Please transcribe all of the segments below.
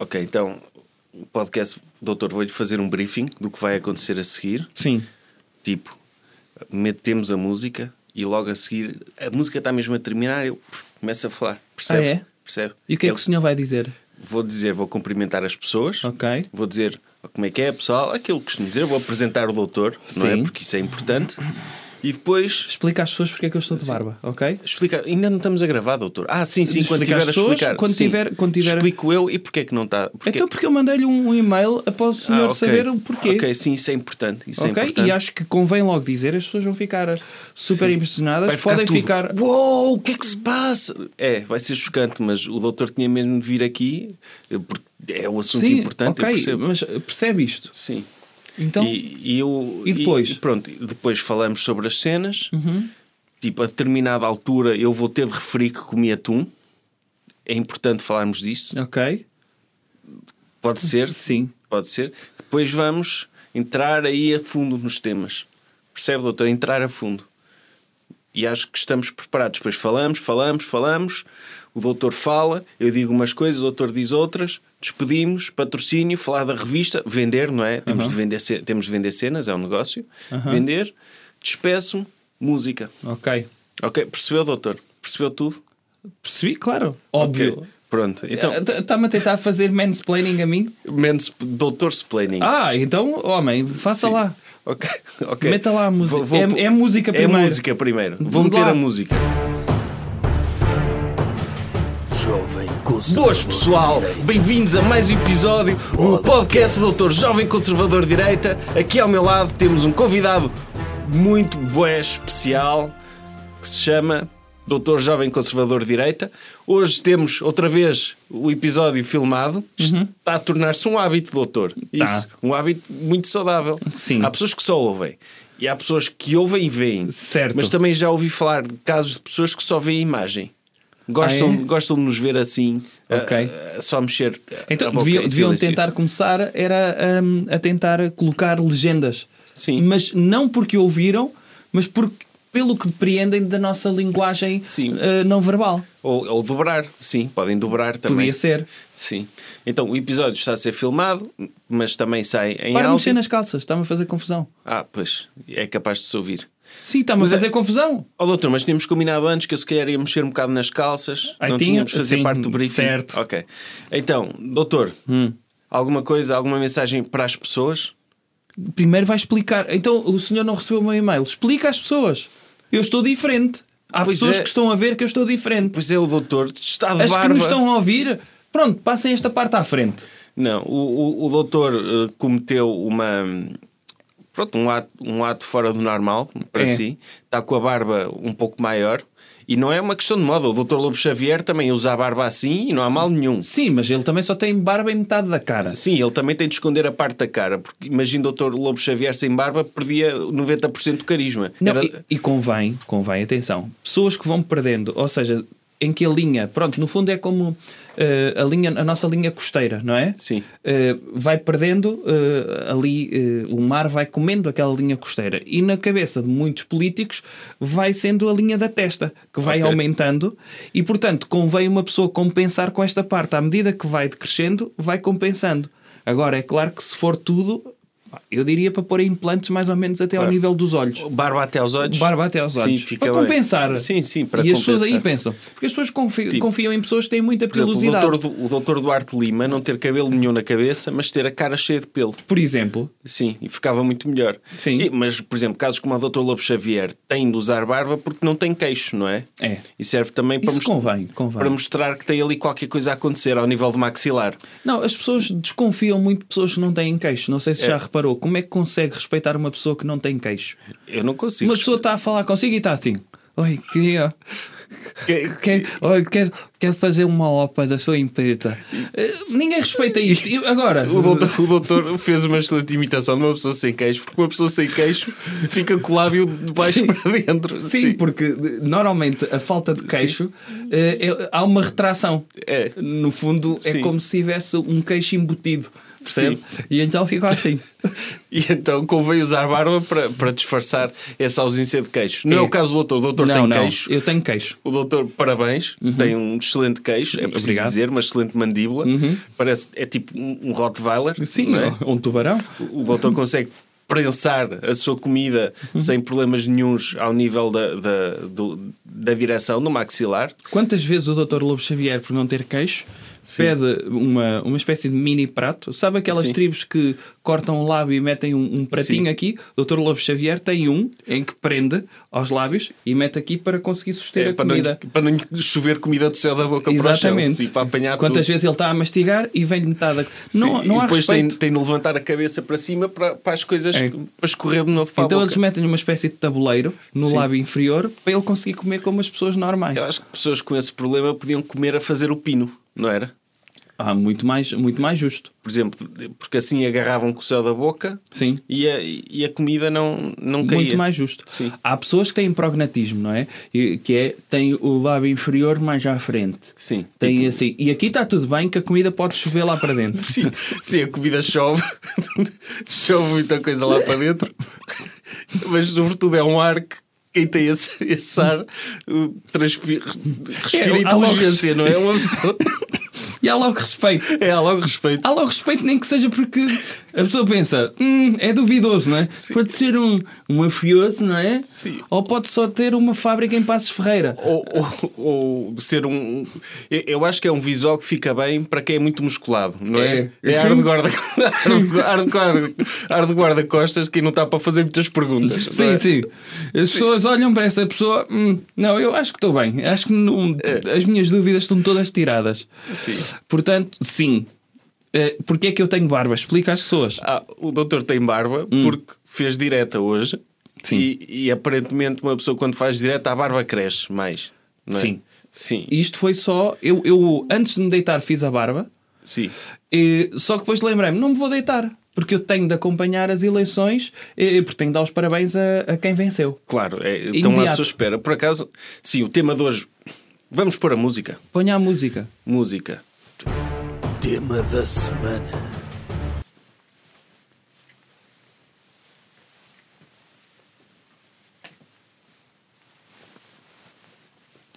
Ok, então o podcast, doutor, vou-lhe fazer um briefing do que vai acontecer a seguir. Sim. Tipo, metemos a música e logo a seguir a música está mesmo a terminar, eu começo a falar. Percebe? Ah, é? Percebe? E o que é Eu que o senhor vai dizer? Vou dizer, vou cumprimentar as pessoas. Ok. Vou dizer como é que é, pessoal, aquilo que costumo dizer, vou apresentar o doutor, não é? Sim. Porque isso é importante. E depois Explica às pessoas porque é que eu estou de barba, ok? explica. Ainda não estamos a gravar, doutor. Ah, sim, sim, quando tiver a pessoas, explicar. quando Sim. tiver- quando tiver- Explico eu e porque é que não está. Porque... Então porque eu mandei-lhe um, e-mail após o senhor Ah, ok. saber o porquê. Ok, sim, isso é importante. Isso é importante. E acho que convém logo dizer, as pessoas vão ficar super impressionadas, Vai podem tudo, ficar. Uou, o que é que se passa? É, vai ser chocante, mas o doutor tinha mesmo de vir aqui eh, porque é um assunto Sim, importante. ok, mas percebe isto. Sim. Então, e, e eu, E depois? pronto, depois falamos sobre as cenas. Uhum. Tipo, a determinada altura eu vou ter de referir que comi atum. É importante falarmos disso. ok, Pode ser? sim. Pode ser. Depois vamos entrar aí a fundo nos temas. Percebe, doutor? Entrar a fundo. E acho que estamos preparados. Depois falamos, falamos, falamos. O doutor fala, eu digo umas coisas, o doutor diz outras. Despedimos, patrocínio, falar da revista, vender, não é? Temos, de, vender, temos de vender cenas, é um negócio. Vender, despeço-me, música. Ok. Ok, percebeu, doutor? Percebeu tudo? Percebi, claro. Óbvio. Ok, Pronto. Então, Está-me a tentar fazer mansplaining a mim? menos doutor splaining. Ah, então, homem, faça Sim. lá. Ok, ok. Meta lá a música. Vou- vou- É- é música primeiro. É música primeiro. Vou meter lá. a música. Jovem Conservador. Boas pessoal, bem-vindos a mais um episódio do podcast do Dr. Jovem Conservador de Direita. Aqui ao meu lado temos um convidado muito bué especial que se chama Dr. Jovem Conservador de Direita. Hoje temos outra vez o episódio filmado. Está a tornar-se um hábito, doutor. Isso, um hábito muito saudável. Sim. Há pessoas que só ouvem. E há pessoas que ouvem e veem. Certo. Mas também já ouvi falar de casos de pessoas que só veem a imagem. Gostam, Ah, é? gostam de nos ver assim, a- Ok. a- a só mexer. a Então deviam, deviam tentar começar era hum, a tentar colocar legendas. Sim. Mas não porque ouviram, mas porque, pelo que depreendem da nossa linguagem Sim. uh, não verbal. Ou, ou dobrar, sim, podem dobrar também. Podia ser. Sim. Então o episódio está a ser filmado, mas também sai em Para áudio. mexer nas calças, está-me a fazer confusão. Ah, pois, é capaz de se ouvir. Sim, está-me a Mas é- fazer confusão. Ó doutor, mas tínhamos combinado antes que eu se calhar ia mexer um bocado nas calças. Ai, não tinha- tínhamos fazer sim, parte do briefing. certo. Ok. Então, doutor, Hum. alguma coisa, alguma mensagem para as pessoas? Primeiro vai explicar. Então o senhor não recebeu o meu e-mail. Explica às pessoas. Eu estou diferente. Há Pois pessoas é. que estão a ver que eu estou diferente. Pois é, o doutor está de As barba. que nos estão a ouvir, pronto, passem esta parte à frente. Não, o, o, o doutor eh, cometeu uma. Pronto, um ato, um ato fora do normal para É. si. Está com a barba um pouco maior. E não é uma questão de moda. O doutor Lobo Xavier também usa a barba assim e não há mal nenhum. Sim, mas ele também só tem barba em metade da cara. Sim, ele também tem de esconder a parte da cara. Porque imagina o doutor Lobo Xavier sem barba, perdia 90% do carisma. Não, Era- e, e convém, convém, atenção, pessoas que vão perdendo, ou seja, em que a linha, pronto, no fundo é como eh, a, linha, a nossa linha costeira, não é? Sim. Eh, vai perdendo eh, ali, o mar vai comendo aquela linha costeira e na cabeça de muitos políticos vai sendo a linha da testa, que vai Ok. aumentando e, portanto, convém uma pessoa compensar com esta parte. À medida que vai decrescendo, vai compensando. Agora, é claro que se for tudo, eu diria para pôr implantes mais ou menos até ao Claro. nível dos olhos. Barba até aos olhos. Barba até aos olhos. Sim, para bem. compensar. Sim, sim, para E as pessoas aí compensar. pensam. Porque as pessoas confiam, Tipo, confiam em pessoas que têm muita Por exemplo, o doutor, o doutor Duarte Lima não ter cabelo nenhum na cabeça, mas ter a cara cheia de pelo. Por exemplo, Sim, e ficava muito melhor. Sim. E- mas, por exemplo, casos como o Dr. Lobo Xavier têm de usar barba porque não tem queixo, não é? É. E serve também para, most- convém, convém. para mostrar que tem ali qualquer coisa a acontecer ao nível de maxilar. não, as pessoas desconfiam muito de pessoas que não têm queixo. Não sei se já reparou. Como é que consegue respeitar uma pessoa que não tem queixo? Eu não consigo. Uma pessoa está a falar consigo e está assim. Oi, queria. Que- Quer, quero, quero fazer uma OPA da sua empresa. Eh, Ninguém respeita isto. E agora, O doutor, o doutor fez uma excelente imitação de uma pessoa sem queixo, porque uma pessoa sem queixo fica com o lábio de baixo Sim. para dentro. Sim, porque de- normalmente a falta de queixo eh, é- há uma retração. É. No fundo, é Sim. como se tivesse um queixo embutido. Percebe? E então ficou assim. E então convém usar barba para, para disfarçar essa ausência de queixo. Não é, É. o caso do doutor. O doutor não, tem não. queixo. Eu tenho queixo. O doutor, parabéns, tem um excelente queixo, é preciso Obrigado. dizer, uma excelente mandíbula. Parece, é tipo um Rottweiler. Sim, não é? um tubarão. O doutor consegue prensar a sua comida sem problemas nenhuns ao nível da, da, do- da direção do maxilar. Quantas vezes o Dr. Lobo Xavier, por não ter queixo, pede uma, uma espécie de mini prato? Sabe aquelas Sim. tribos que cortam o lábio e metem um, um pratinho Sim. aqui? O Dr. Lobo Xavier tem um em que prende aos lábios e mete aqui para conseguir suster É, a para, não, comida. para não chover comida do céu da boca para o Exatamente. chão. Sim, para apanhar Quantas tudo. vezes ele está a mastigar e vem metade. da- Não, Sim, não e há depois tem, respeito. tem de levantar a cabeça para cima para, para as coisas É. para escorrer de novo para Então eles metem uma espécie de tabuleiro no Sim. lábio inferior para ele conseguir comer como as pessoas normais. Eu acho que pessoas com esse problema podiam comer a fazer o pino, não era? Ah, muito mais, muito mais justo. Por exemplo, porque assim agarravam com o céu da boca Sim. e a, e a comida não, não caía. Muito mais justo. Sim. Há pessoas que têm prognatismo, não é? E- Que é, têm o lábio inferior mais à frente. Sim. Tem assim. E aqui está tudo bem que a comida pode chover lá para dentro. Sim, sim, a comida chove, chove muita coisa lá para dentro, mas sobretudo é um ar que quem tem esse, esse ar respira É, inteligência, não é? Uma pessoa- E há logo respeito. É, há logo respeito. Há logo respeito, nem que seja porque a pessoa pensa, hum, é duvidoso, não é? Pode ser um, um mafioso, não é? Sim. Ou pode só ter uma fábrica em Passos Ferreira. Ou, ou, ou ser um. eu- acho que é um visual que fica bem para quem é muito musculado, não é? É. É, ar de guarda- ar de- ar de guarda- ar de guarda-costas que não está para fazer muitas perguntas. Sim, é? sim. As pessoas olham para essa pessoa, hum, não, eu acho que estou bem. Acho que não- as minhas dúvidas estão todas tiradas. Sim. Portanto, sim. Eh, Porquê é que eu tenho barba? Explica às pessoas. Ah, o doutor tem barba porque fez direta hoje. Hum. Sim. E, e aparentemente uma pessoa quando faz direta a barba cresce mais. Não é? Sim. Sim. Isto foi só. Eu, eu antes de me deitar fiz a barba, Sim. e, só que depois lembrei-me, não me vou deitar. Porque eu tenho de acompanhar as eleições, e, porque tenho de dar os parabéns a, a quem venceu. Claro, é, estão à sua espera. Por acaso, sim, o tema de hoje. Vamos pôr a música. Ponha a música. Música. Tema da semana.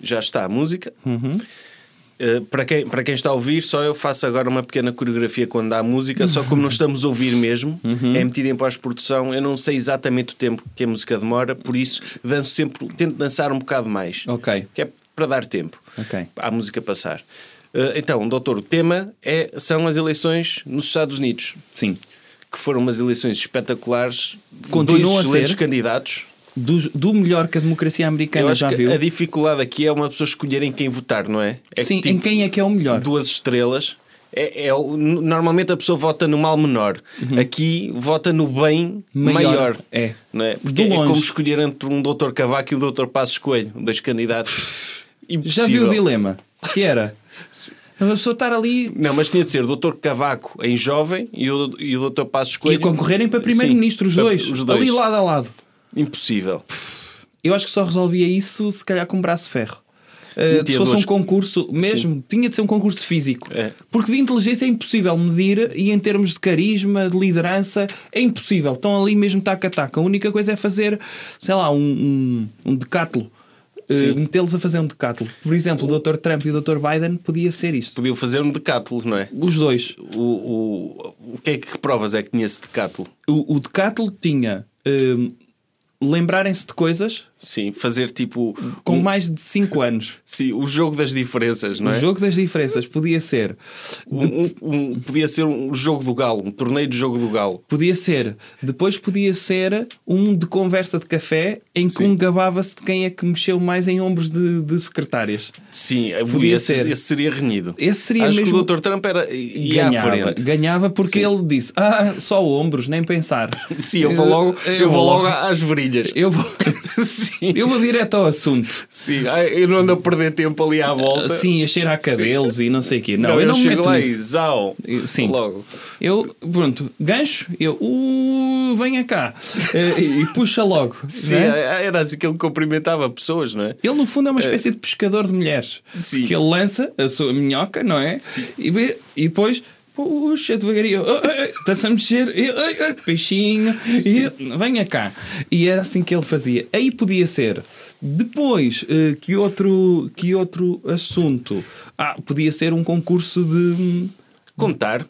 Já está a música. Uhum. Uh, para, quem, para quem está a ouvir, só eu faço agora uma pequena coreografia quando há música, só como não estamos a ouvir mesmo, Uhum. é metida em pós-produção, eu não sei exatamente o tempo que a música demora, por isso danço sempre, tento dançar um bocado mais. Ok. Que é para dar tempo Ok. à música passar. Uh, então, doutor, o tema é, são as eleições nos Estados Unidos, Sim. que foram umas eleições espetaculares, Continuam dois excelentes ser. candidatos. Do, do melhor que a democracia americana já viu. a dificuldade aqui é uma pessoa escolher em quem votar, não é? é Sim, que, em tipo, quem é que é o melhor? duas estrelas. É, é normalmente a pessoa vota no mal menor. Aqui vota no bem Maior. maior. É. Não é? Porque é como escolher entre um Dr. Cavaco e o Dr. Passos Coelho, dois candidatos. Já Impossível. viu o dilema? Que era a pessoa estar ali Não, mas tinha de ser o Dr. Cavaco em jovem e o, e o Dr. Passos e Coelho. concorrerem para primeiro-ministro, os Sim, dois, Os dois. ali lado a lado. Impossível. Eu acho que só resolvia isso se calhar com um braço de ferro. Uh, se fosse duas- um concurso, mesmo, tinha de ser um concurso físico. É. Porque de inteligência é impossível medir e em termos de carisma, de liderança, é impossível. Estão ali mesmo taca a taca. A única coisa é fazer, sei lá, um, um, um decátulo. Uh. Metê-los a fazer um decátulo. Por exemplo, o Dr. Trump e o Dr. Biden podia ser isto. Podiam fazer um decátulo, não é? Os dois. O, o, o que é que provas é que tinha esse decátulo? O, o decátulo tinha um, lembrarem-se de coisas Sim, fazer tipo. com um- mais de 5 anos. Sim, o jogo das diferenças, não O é? jogo das diferenças podia ser Um- um- podia ser um jogo do galo, um torneio de jogo do galo. Podia ser. Depois podia ser um de conversa de café em que Sim. um gabava-se de quem é que mexeu mais em ombros de, de secretárias. Sim, Podia esse, ser. Esse seria renhido. Esse seria Acho mesmo- que o Dr. Trump era, ganhava, ganhava porque ele disse: Ah, só ombros, nem pensar. Sim, eu vou logo, eu, vou logo às virilhas. Eu vou, Sim, eu vou direto ao assunto. sim. Eu não ando a perder tempo ali à volta. Sim, a cheirar cabelos e não sei o quê. Não, eu eu não me chego meto lá e zau. Sim. Logo. Eu, pronto, gancho, eu, uh, venha cá. Eh, e, e puxa logo. Sim, não é? era assim que ele cumprimentava pessoas, não é? Ele, no fundo, é uma espécie de pescador de mulheres. Sim. Que ele lança a sua minhoca, não é? E, vê- e depois puxa devagarinho, "Ah, ah, ah, está-se a mexer, peixinho, venha cá. E era assim que ele fazia. Aí podia ser. Depois, eh, que outro, que outro assunto? Ah, podia ser um concurso de, Contar.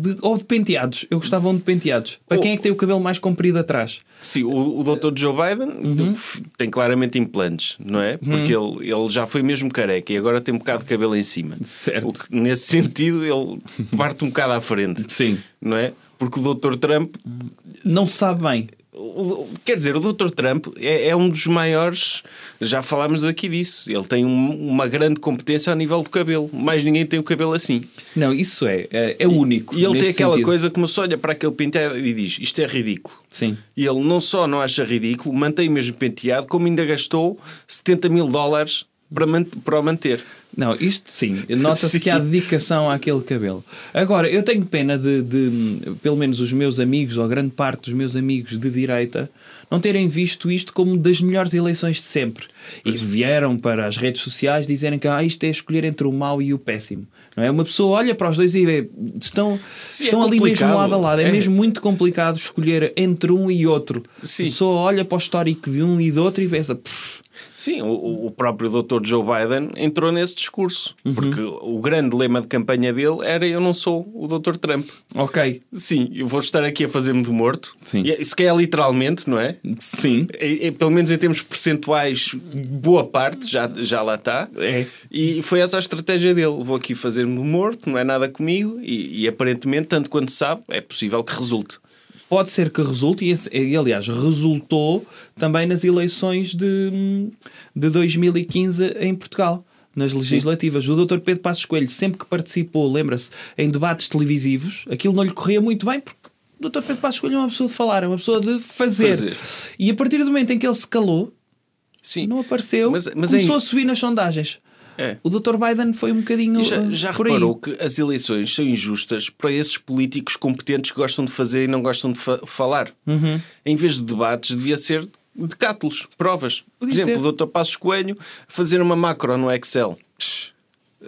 De. Ou de penteados. Eu gostava um de penteados. Para Oh. quem é que tem o cabelo mais comprido atrás? Sim, o, o Dr. Joe Biden f- tem claramente implantes, não é? Porque ele, ele já foi mesmo careca e agora tem um bocado de cabelo em cima. Certo. Que, nesse sentido, ele parte um bocado à frente. Sim. Não é? Porque o Dr. Trump Não sabe bem. O- Quer dizer, o Dr. Trump é, é um dos maiores, já falámos aqui disso. Ele tem um- uma grande competência ao nível do cabelo. Mais ninguém tem o cabelo assim. Não, isso é. É, é único. E ele tem aquela sentido. coisa que uma pessoa olha para aquele penteado e diz: Isto é ridículo. Sim. E ele não só não acha ridículo, mantém o mesmo penteado, como ainda gastou 70 mil dólares para, man- para o manter. Não, isto sim, nota-se que há dedicação àquele cabelo. Agora, eu tenho pena de, de, pelo menos, os meus amigos, ou grande parte dos meus amigos de direita, não terem visto isto como das melhores eleições de sempre. E vieram para as redes sociais dizerem que ah, isto é escolher entre o mau e o péssimo. Não é? Uma pessoa olha para os dois e vê, estão, Sim, estão é ali mesmo lado a lado. É, É. mesmo muito complicado escolher entre um e outro. Sim. A pessoa olha para o histórico de um e do outro e pensa. "Pff, Sim, o, o próprio Dr. Joe Biden entrou nesse discurso. Porque o grande lema de campanha dele era: Eu não sou o Dr. Trump. ok, Sim, eu vou estar aqui a fazer-me de morto. Sim. E, é- se calhar literalmente, não é? sim, É- é, pelo menos em termos percentuais, boa parte já, já lá está. É. E foi essa a estratégia dele. Vou aqui fazer-me de morto, não é nada comigo. E, e aparentemente, tanto quanto sabe, é possível que resulte. Pode ser que resulte, e, aliás, resultou também nas eleições de, de 2015 em Portugal, nas legislativas. O Dr. Pedro Passos Coelho, sempre que participou, lembra-se, em debates televisivos, aquilo não lhe corria muito bem, porque o Dr. Pedro Passos Coelho é uma pessoa de falar, é uma pessoa de fazer. Fazer. E a partir do momento em que ele se calou, Sim. não apareceu, Mas- mas começou é- a subir nas sondagens. É. O Dr. Biden foi um bocadinho E já, já por aí. reparou que as eleições são injustas para esses políticos competentes que gostam de fazer e não gostam de fa- falar? Uhum. Em vez de debates, devia ser decátulos, provas. Por Podia exemplo, ser. o Dr. Passos Coelho fazer uma macro no Excel.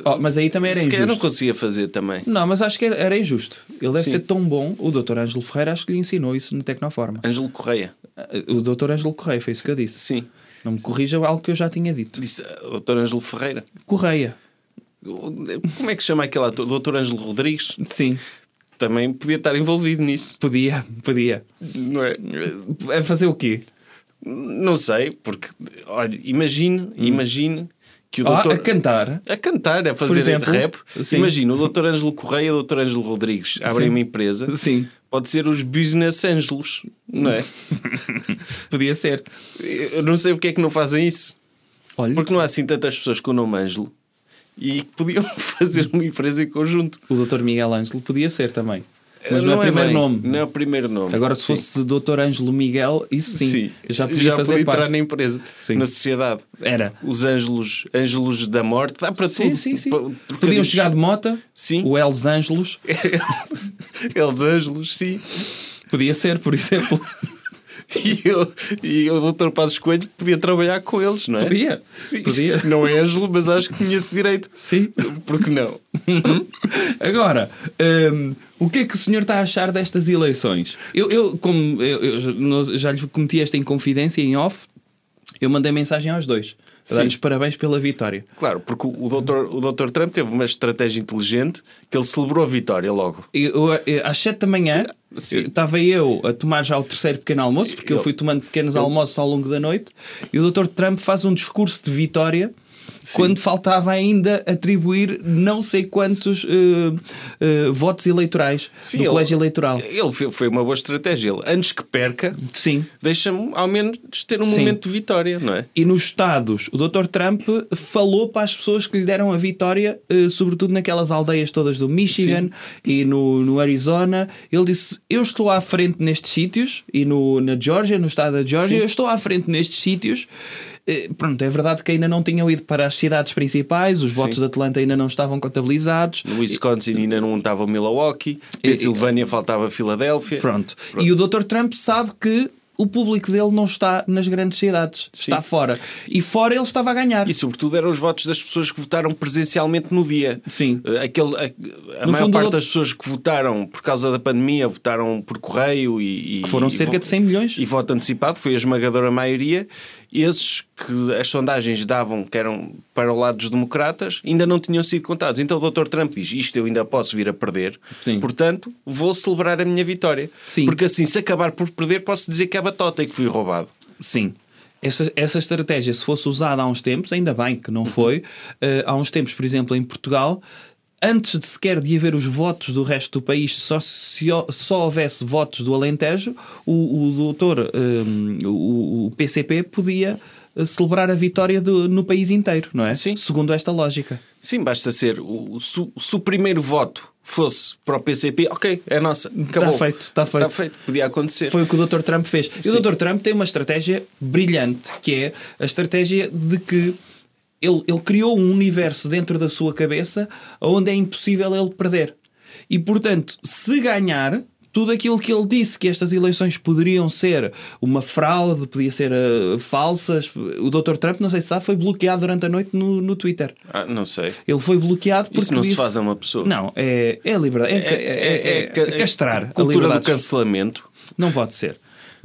Oh, mas aí também era Se calhar não injusto. conseguia fazer também. Não, mas acho que era, era injusto. Ele deve Sim. ser tão bom. O Dr. Ângelo Ferreira acho que lhe ensinou isso no Tecnoforma. Ângelo Correia. O Dr. Ângelo Correia, foi isso que eu disse. Sim. Não me corrija algo que eu já tinha dito. Disse uh, Dr. Ângelo Ferreira. Correia. Como é que se chama aquele ator? Dr. Ângelo Rodrigues? Sim, Também podia estar envolvido nisso. podia, podia. Não é? A fazer o quê? Não sei, porque, olha, imagine, imagine que o Ah, doutor... a cantar. A cantar, a fazer exemplo? rap. Sim. Imagina, o Dr. Ângelo Correia e o Dr. Ângelo Rodrigues abrem Sim. uma empresa. Sim. Pode ser os Business Ângelos, não é? Podia ser. Eu não sei porque é que não fazem isso. Olha, Porque não há assim tantas pessoas com o nome Ângelo e que podiam fazer uma empresa em conjunto. o Dr. Miguel Ângelo podia ser também. Mas não, é o primeiro bem, nome. Não é o primeiro nome. Agora, se Sim. fosse Dr. Ângelo Miguel, isso sim, já podia fazer podia parte. entrar na empresa, Sim. na sociedade. Era. Os ângelos, ângelos da morte, dá para Sim, tudo. sim, sim. Podiam chegar de mota, Sim. o Els Ângelos, Eles ângelos, sim. podia ser, por exemplo. E, eu, e o Dr. Passos Coelho podia trabalhar com eles, não é? Podia. Sim. Podia. Não é Ângelo, mas acho que tinha esse direito. Sim. Porque não? Agora, hum, o que é que o senhor está a achar destas eleições? Eu, eu como eu, eu já lhe cometi esta inconfidência em off, eu mandei mensagem aos dois. Dar-lhes parabéns pela vitória. Claro, porque o Dr. o Dr. Trump teve uma estratégia inteligente que ele celebrou a vitória logo. Eu, eu- eu- às 7 da manhã Sim. estava eu a tomar já o terceiro pequeno almoço, porque eu Ele- fui tomando pequenos almoços ao longo da noite, e o Dr. Trump faz um discurso de vitória quando faltava ainda atribuir não sei quantos eh, eh, votos eleitorais do ele- colégio eleitoral. Ele foi uma boa estratégia. Ele, antes que perca, Sim. deixa-me ao menos ter um Sim. momento de vitória, não é? E nos Estados, o Dr. Trump falou para as pessoas que lhe deram a vitória, eh, sobretudo naquelas aldeias todas do Michigan e no, no Arizona. Ele disse: Eu estou à frente nestes sítios, e no, na Georgia, no estado da Georgia, eu estou à frente nestes sítios. Pronto, é verdade que ainda não tinham ido para as cidades principais, os votos de Atlanta ainda não estavam contabilizados. No Wisconsin ainda não estava Milwaukee, Pensilvânia faltava Filadélfia. Pronto. E o Dr. Trump sabe que o público dele não está nas grandes cidades, está fora. E fora ele estava a ganhar. E sobretudo eram os votos das pessoas que votaram presencialmente no dia. Sim. Eh, Aquele, a a maior parte das pessoas que votaram por causa da pandemia votaram por correio e. e- Que foram e cerca de 100 milhões. E voto antecipado, foi a esmagadora maioria. Esses que as sondagens davam que eram para o lado dos democratas ainda não tinham sido contados. Então o Dr. Trump diz: Isto eu ainda posso vir a perder, Sim. portanto vou celebrar a minha vitória. Sim. Porque assim, se acabar por perder, posso dizer que é batota e que fui roubado. Sim. Essa, essa estratégia, se fosse usada há uns tempos, ainda bem que não foi, eh, há uns tempos, por exemplo, em Portugal, antes de sequer de haver os votos do resto do país, só, se só houvesse votos do Alentejo, o, o doutor, eh, o, o PCP, podia eh, celebrar a vitória do- no país inteiro, não é? Sim. Segundo esta lógica. Sim, basta ser. O, se, o- se o primeiro voto fosse para o PCP, ok, é nossa. Acabou. Está feito, está feito. Está feito. Podia acontecer. Foi o que o Dr. Trump fez. E o Dr. Trump tem uma estratégia brilhante, que é a estratégia de que ele, ele criou um universo dentro da sua cabeça onde é impossível ele perder. E, portanto, se ganhar, tudo aquilo que ele disse que estas eleições poderiam ser uma fraude, podia ser eh, falsas, o Dr. Trump, não sei se sabe, foi bloqueado durante a noite no, no Twitter. Ah, não sei. Ele foi bloqueado porque Isso não se disse- faz a uma pessoa. Não, é, é a liberdade. É, é, é- é ca- castrar a cultura do liberdade de cancelamento. não pode ser.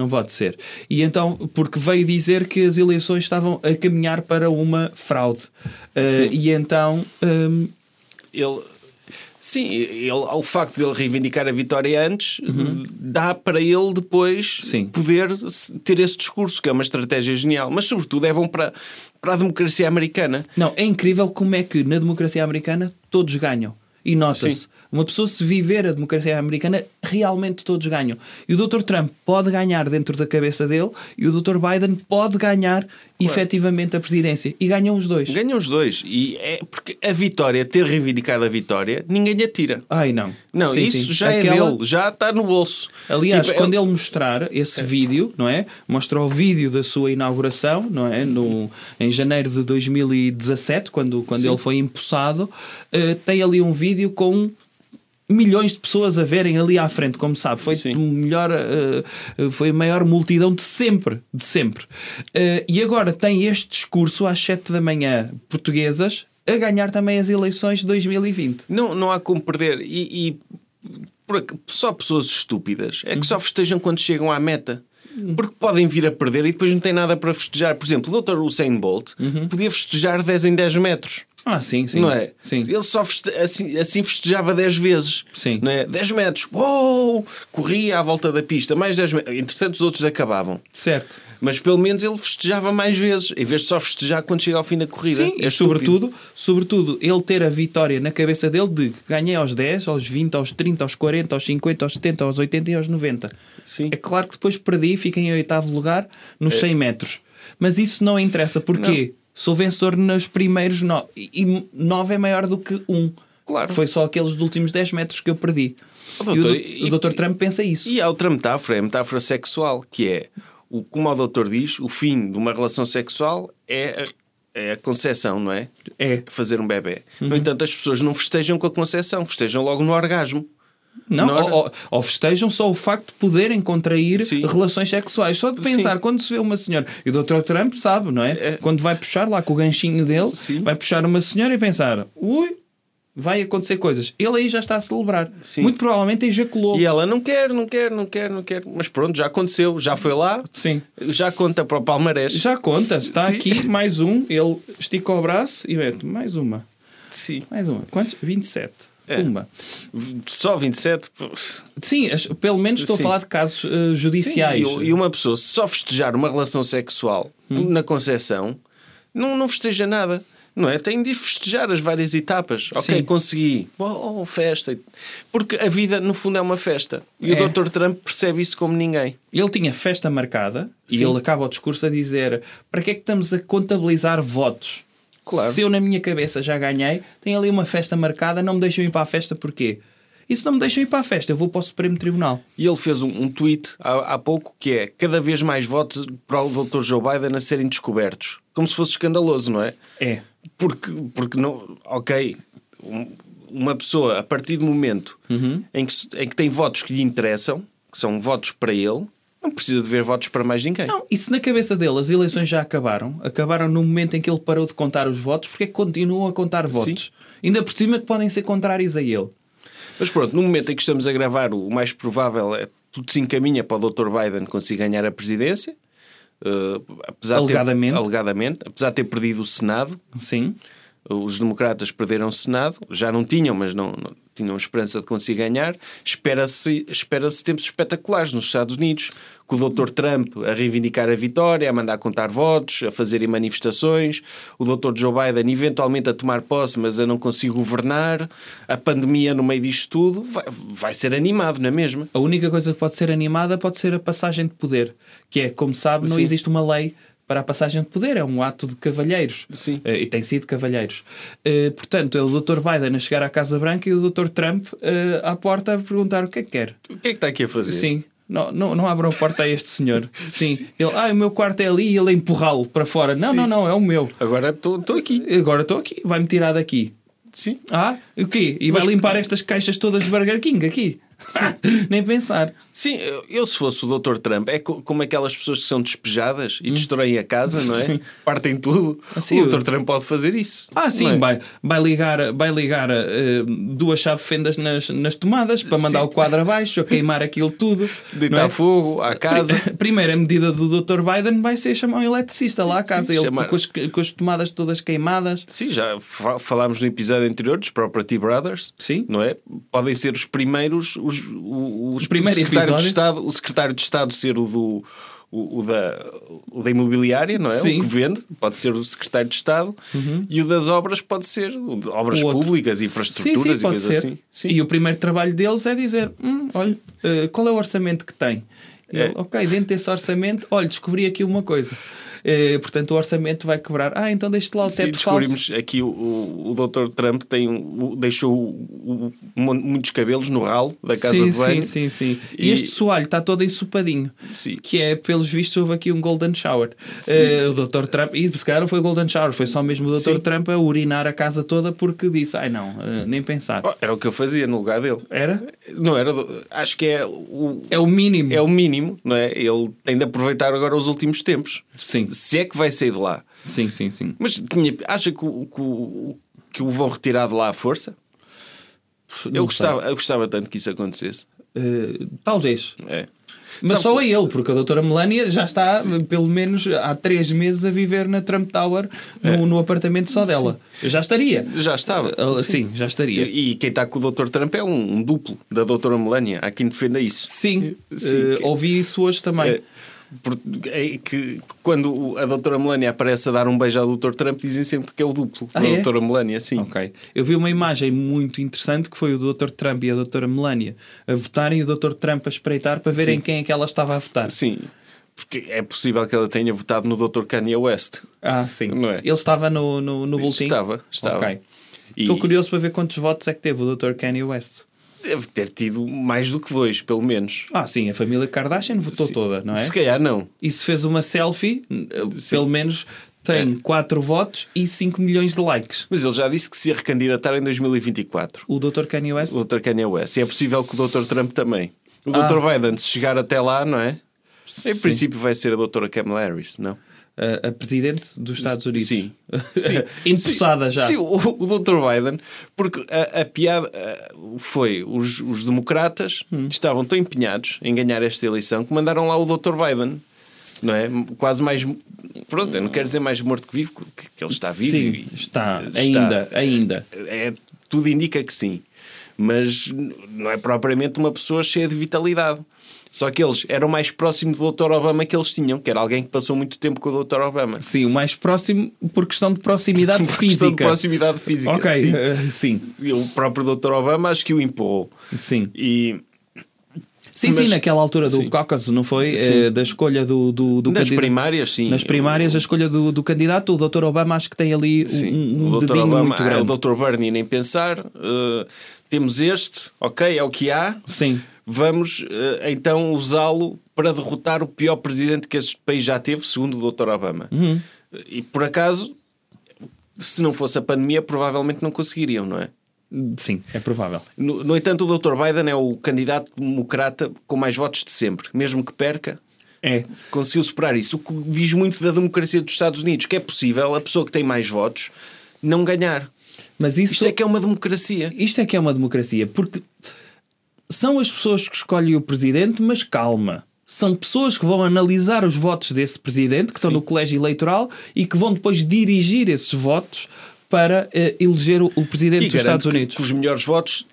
Não pode ser. E então, porque veio dizer que as eleições estavam a caminhar para uma fraude. Uh, e então, um, Ele. Sim, ele, ao facto de ele reivindicar a vitória antes, dá para ele depois Uhum. Sim. poder ter esse discurso, que é uma estratégia genial. Mas, sobretudo, é bom para, para a democracia americana. não, é incrível como é que na democracia americana todos ganham. E nota-se, Sim. Uma pessoa se viver a democracia americana, realmente todos ganham. E o Dr. Trump pode ganhar dentro da cabeça dele e o Dr. Biden pode ganhar efetivamente a presidência. E ganham os dois. Ganham os dois. E é porque a vitória, ter reivindicado a vitória, ninguém lhe atira. Ai não. Não, Sim, isso sim. já Aquela- é dele, já está no bolso. Aliás, Tipo, quando é- ele mostrar esse vídeo, não é? Mostra o vídeo da sua inauguração, não é? No, em janeiro de 2017, quando, quando ele foi empossado, eh, tem ali um vídeo com milhões de pessoas a verem ali à frente, como sabe, foi Sim. o melhor, eh, foi a maior multidão de sempre, de sempre. Eh, e agora tem este discurso às 7 da manhã portuguesas a ganhar também as eleições de 2020. Não, não há como perder. E, e por só pessoas estúpidas é que só festejam quando chegam à meta. Porque podem vir a perder e depois não tem nada para festejar. Por exemplo, o Dr. Usain Bolt podia festejar 10 em 10 metros. Ah, sim, sim. Não é? Sim. Ele só feste... assim, assim festejava 10 vezes. Sim. Não é? 10 metros. Uou! Corria à volta da pista. Mais 10 metros. Entretanto, os outros acabavam. Certo. Mas pelo menos ele festejava mais vezes, em vez de só festejar quando chega ao fim da corrida. Sim, É e sobretudo, sobretudo ele ter a vitória na cabeça dele de que ganhei aos 10, aos 20, aos 30, aos 40, aos 50, aos 70, aos 80 e aos 90. Sim. É claro que depois perdi e fiquei em oitavo lugar nos 100 metros. Mas isso não interessa. Porquê? Sou vencedor nos primeiros 9. E 9 é maior do que 1. Claro. Foi só aqueles dos últimos 10 metros que eu perdi. Oh, e doutor, o, e- do- o Dr. Trump pensa isso. E há outra metáfora, é a metáfora sexual, que é, o, como o doutor diz, o fim de uma relação sexual é a, é a concepção, não é? É. Fazer um bebê. Uhum. No entanto, as pessoas não festejam com a concepção, festejam logo no orgasmo. Não, ou, ou- ou festejam só o facto de poderem contrair Sim. relações sexuais. Só de pensar, Sim. quando se vê uma senhora, e o Dr. Trump sabe, não é? É. Quando vai puxar lá com o ganchinho dele, Sim. vai puxar uma senhora e pensar, ui, vai acontecer coisas. Ele aí já está a celebrar. Sim. Muito provavelmente ejaculou. E ela não quer, não quer, não quer, não quer. Mas pronto, já aconteceu, já foi lá, Sim. já conta para o palmarés. Já conta, está Sim. aqui mais um, ele estica o braço e mete mais uma. Sim. Mais uma. Quantos? 27. É. Pumba. Só 27. Sim, pelo menos estou Sim. a falar de casos Sim, judiciais. e, e uma pessoa se só festejar uma relação sexual Hum. na concepção, não, não festeja nada. Não é? Tem de festejar as várias etapas. Ok, Sim. consegui. Oh, festa. Porque a vida, no fundo, é uma festa. E É. o Dr. Trump percebe isso como ninguém. Ele tinha festa marcada e Sim. ele acaba o discurso a dizer: para que é que estamos a contabilizar votos? Claro. Se eu na minha cabeça já ganhei, tem ali uma festa marcada, não me deixam ir para a festa porquê? E se não me deixam ir para a festa, eu vou para o Supremo Tribunal. E ele fez um, um tweet há, há pouco que é cada vez mais votos para o Dr. Joe Biden a serem descobertos. Como se fosse escandaloso, não é? É. Porque, porque não, ok, um- uma pessoa a partir do momento Uhum. em, que, em que tem votos que lhe interessam, que são votos para ele, Não precisa de ver votos para mais ninguém. Não, e se na cabeça dele as eleições já acabaram, acabaram no momento em que ele parou de contar os votos, porque é que continuam a contar votos? Ainda por cima que podem ser contrários a ele. Mas pronto, no momento em que estamos a gravar, o mais provável é tudo se encaminha para o Dr. Biden conseguir ganhar a presidência. Uh, apesar Alegadamente. De ter, alegadamente. Apesar de ter perdido o Senado. Sim. Os democratas perderam o Senado, já não tinham, mas não, não tinham esperança de conseguir ganhar. Espera-se espera tempos espetaculares nos Estados Unidos, com o Dr. Trump a reivindicar a vitória, a mandar contar votos, a fazerem manifestações, o Dr. Joe Biden eventualmente a tomar posse, mas a não conseguir governar, a pandemia no meio disto tudo, vai, vai ser animado, não é mesmo? A única coisa que pode ser animada pode ser a passagem de poder, que é, como sabe, não Sim. existe uma lei para a passagem de poder, é um ato de cavalheiros. Sim. Eh, e tem sido cavalheiros. Eh, portanto, é o Dr. Biden a chegar à Casa Branca e o Dr. Trump eh, à porta a perguntar o que é que quer. O que é que está aqui a fazer? Sim. Não, não, não abram a porta a este senhor. Sim. Ele, ah, o meu quarto é ali e ele empurrá-lo para fora. Não, Sim. não, não, é o meu. Agora estou aqui. Agora estou aqui, vai-me tirar daqui. Sim. Ah, o quê? E vai limpar estas caixas todas de Burger King aqui? Nem pensar. Sim, eu, eu se fosse o Dr. Trump, é co- como aquelas pessoas que são despejadas e destroem a casa, não é? Hum. Sim. Partem tudo. Sim, o Dr. Trump pode fazer isso. Ah, sim, é? vai, vai ligar, vai ligar eh, duas chave-fendas nas, nas tomadas para mandar Sim. o quadro abaixo, a queimar aquilo tudo. Deitar é? fogo à casa. Primeira medida do Dr. Biden vai ser chamar um eletricista lá à casa, Sim, ele chamar- com, as, com as tomadas todas queimadas. Sim, já fa- falámos no episódio anterior dos Property Brothers. Sim. Não é? Podem ser os primeiros, os, o, os- O primeiro o secretário episódio. de Estado, o secretário de Estado ser o do o, o da, o da imobiliária, não é? Sim. Uhum. O que vende, pode ser o secretário de Estado, e o das obras pode ser obras públicas, Sim, infraestruturas sim, e pode coisas assim. Sim. E o primeiro trabalho deles é dizer: hum, olha, eh, qual é o orçamento que tem? E É. ele, ok, dentro desse orçamento, olha, descobri aqui uma coisa. Eh, portanto, o orçamento vai quebrar. Ah, então deixe lá o Sim, teto descobrimos falso. aqui o, o, o Dr. Trump tem, um- o- deixou o- o- mu- muitos cabelos no ralo da casa sim, de banho. sim, sim, sim. E, E- este soalho está todo ensopadinho. Sim. Que é, pelos vistos, houve aqui um Golden Shower. Eh, o Dr. Trump, e se calhar não foi Golden Shower, foi só mesmo o Dr. Sim. Trump a urinar a casa toda porque disse: ai não, eh, nem pensar. Oh, era o que eu fazia no lugar dele. Era? Não era. do- acho que é o, É o mínimo. é o mínimo, não é? Ele tem de aproveitar agora os últimos tempos. Sim, Se é que vai sair de lá. sim, sim, sim. Mas acha que o, que, o, que o vão retirar de lá à força? Não Eu sei. gostava, eu gostava tanto que isso acontecesse. Eh, talvez. É. Mas Sabe- só a ele, porque a doutora Melania já está, pelo menos há três meses, a viver na Trump Tower, É. no, no apartamento só dela. Eu já estaria. Já estava. Ah, sim, já estaria. E, e quem está com o Dr. Trump é um, um duplo da Doutora Melania. Há quem defenda isso. Sim, Sim, eh, que- ouvi isso hoje também. É, é que quando a doutora Melania aparece a dar um beijo ao Dr. Trump, dizem sempre que é o duplo Ah, da é? doutora Melania, sim. Ok. Eu vi uma imagem muito interessante que foi o Dr. Trump e a doutora Melania a votarem e o Dr. Trump a espreitar para verem Sim. quem é que ela estava a votar. Sim, porque é possível que ela tenha votado no Dr. Kanye West. Ah, sim. Não é? Ele estava no, no, no boletim? Estava, estava. Ok. E Estou curioso para ver quantos votos é que teve o Dr. Kanye West. Deve ter tido mais do que dois, pelo menos. Ah, sim, a família Kardashian votou Sim. toda, não é? Se calhar não. E se fez uma selfie, eh, pelo menos tem 4 votos e 5 milhões de likes. Mas ele já disse que se ia recandidatar em 2024. O Dr. Kanye West? O Dr. Kanye West. E é possível que o Dr. Trump também. O Ah. Dr. Biden, se chegar até lá, não é? Em Sim. princípio vai ser a doutora Kamala Harris, não? A, a presidente dos Estados Unidos. Sim. Sim. Empossada já. Sim, o, o Dr. Biden, porque a, a piada foi os, os democratas Hum. estavam tão empenhados em ganhar esta eleição que mandaram lá o Dr. Biden. Não é? Quase mais. Pronto, eu não quero dizer mais morto que vivo, que, que ele está vivo. Sim, está. está. Ainda, ainda. É, tudo indica que sim. Mas não é propriamente uma pessoa cheia de vitalidade. Só que eles eram mais próximos do Dr. Obama que eles tinham, que era alguém que passou muito tempo com o Dr. Obama. Sim, o mais próximo por questão de proximidade Por questão física. de proximidade física. Ok, sim. eh, sim. E o próprio Dr. Obama acho que o empurrou. Sim. E Sim, Mas- sim, naquela altura do Sim. Cáucaso, não foi? Eh, da escolha do, do, do nas candidato. primárias, sim. Nas primárias, a escolha do, do candidato, o Dr. Obama acho que tem ali Sim. um, um dedinho Obama, muito grande. ah, o Dr. Bernie nem pensar. uh, temos este, ok, é o que há. Sim. Vamos uh, então usá-lo para derrotar o pior presidente que este país já teve, segundo o Dr. Obama. Uhum. E por acaso, se não fosse a pandemia, provavelmente não conseguiriam, não é? Sim, é provável. No, no entanto, o Dr. Biden é o candidato democrata com mais votos de sempre. Mesmo que perca, É. Conseguiu superar isso. O que diz muito da democracia dos Estados Unidos, que é possível a pessoa que tem mais votos não ganhar. Mas isso, Isto é que é uma democracia. isto é que é uma democracia, porque são as pessoas que escolhem o presidente, mas calma. São pessoas que vão analisar os votos desse presidente, que estão Sim. no colégio eleitoral e que vão depois dirigir esses votos para eh, eleger o, o presidente E dos Estados que- Unidos. Que, os melhores votos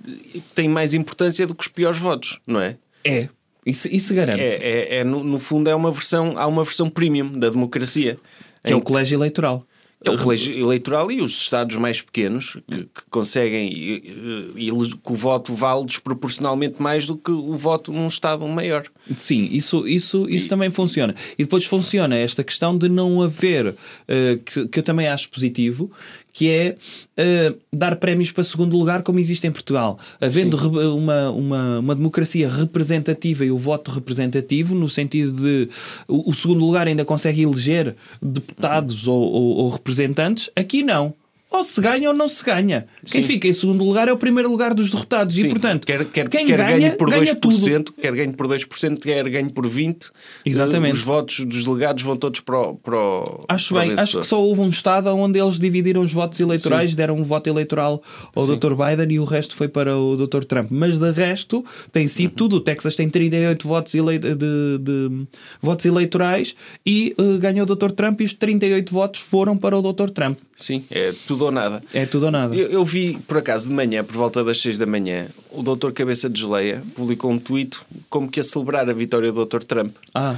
têm mais importância do que os piores votos, não é? É, isso, isso garante. É, é- é, no, no fundo, é uma versão, há uma versão premium da democracia. que é o colégio eleitoral. É o eleitoral e os Estados mais pequenos que, que conseguem e, e- e que o voto vale desproporcionalmente mais do que o voto num Estado maior. Sim, isso, isso, isso também funciona. E depois funciona esta questão de não haver, eh, que, que eu também acho positivo, que é eh, dar prémios para segundo lugar, como existe em Portugal. Havendo uma, uma, uma democracia representativa e o voto representativo, no sentido de o, o segundo lugar ainda consegue eleger deputados ou, ou- ou representantes, aqui não. Ou se ganha ou não se ganha. Quem Sim. fica em segundo lugar é o primeiro lugar dos derrotados. e, Sim, portanto, quer, quer, quem quer ganha, ganhe por ganha 2%, tudo. quer ganhe por 2%, quer ganhe por 20%. Exatamente. eh, Os votos dos delegados vão todos para o. Para o Acho para o bem, acho que só houve um estado onde eles dividiram os votos eleitorais, deram um voto eleitoral ao Dr. Biden e o resto foi para o Dr. Trump. Mas de resto tem Uhum. sido tudo. O Texas tem 38 votos, elei- de, de- votos eleitorais e eh, ganhou o Dr. Trump e os 38 votos foram para o Dr. Trump. Sim, é tudo ou nada. É tudo ou nada. Eu, eu vi, por acaso, de manhã, por volta das 6 da manhã, o Dr. Cabeça de Geleia publicou um tweet como que a celebrar a vitória do Dr. Trump. Ah,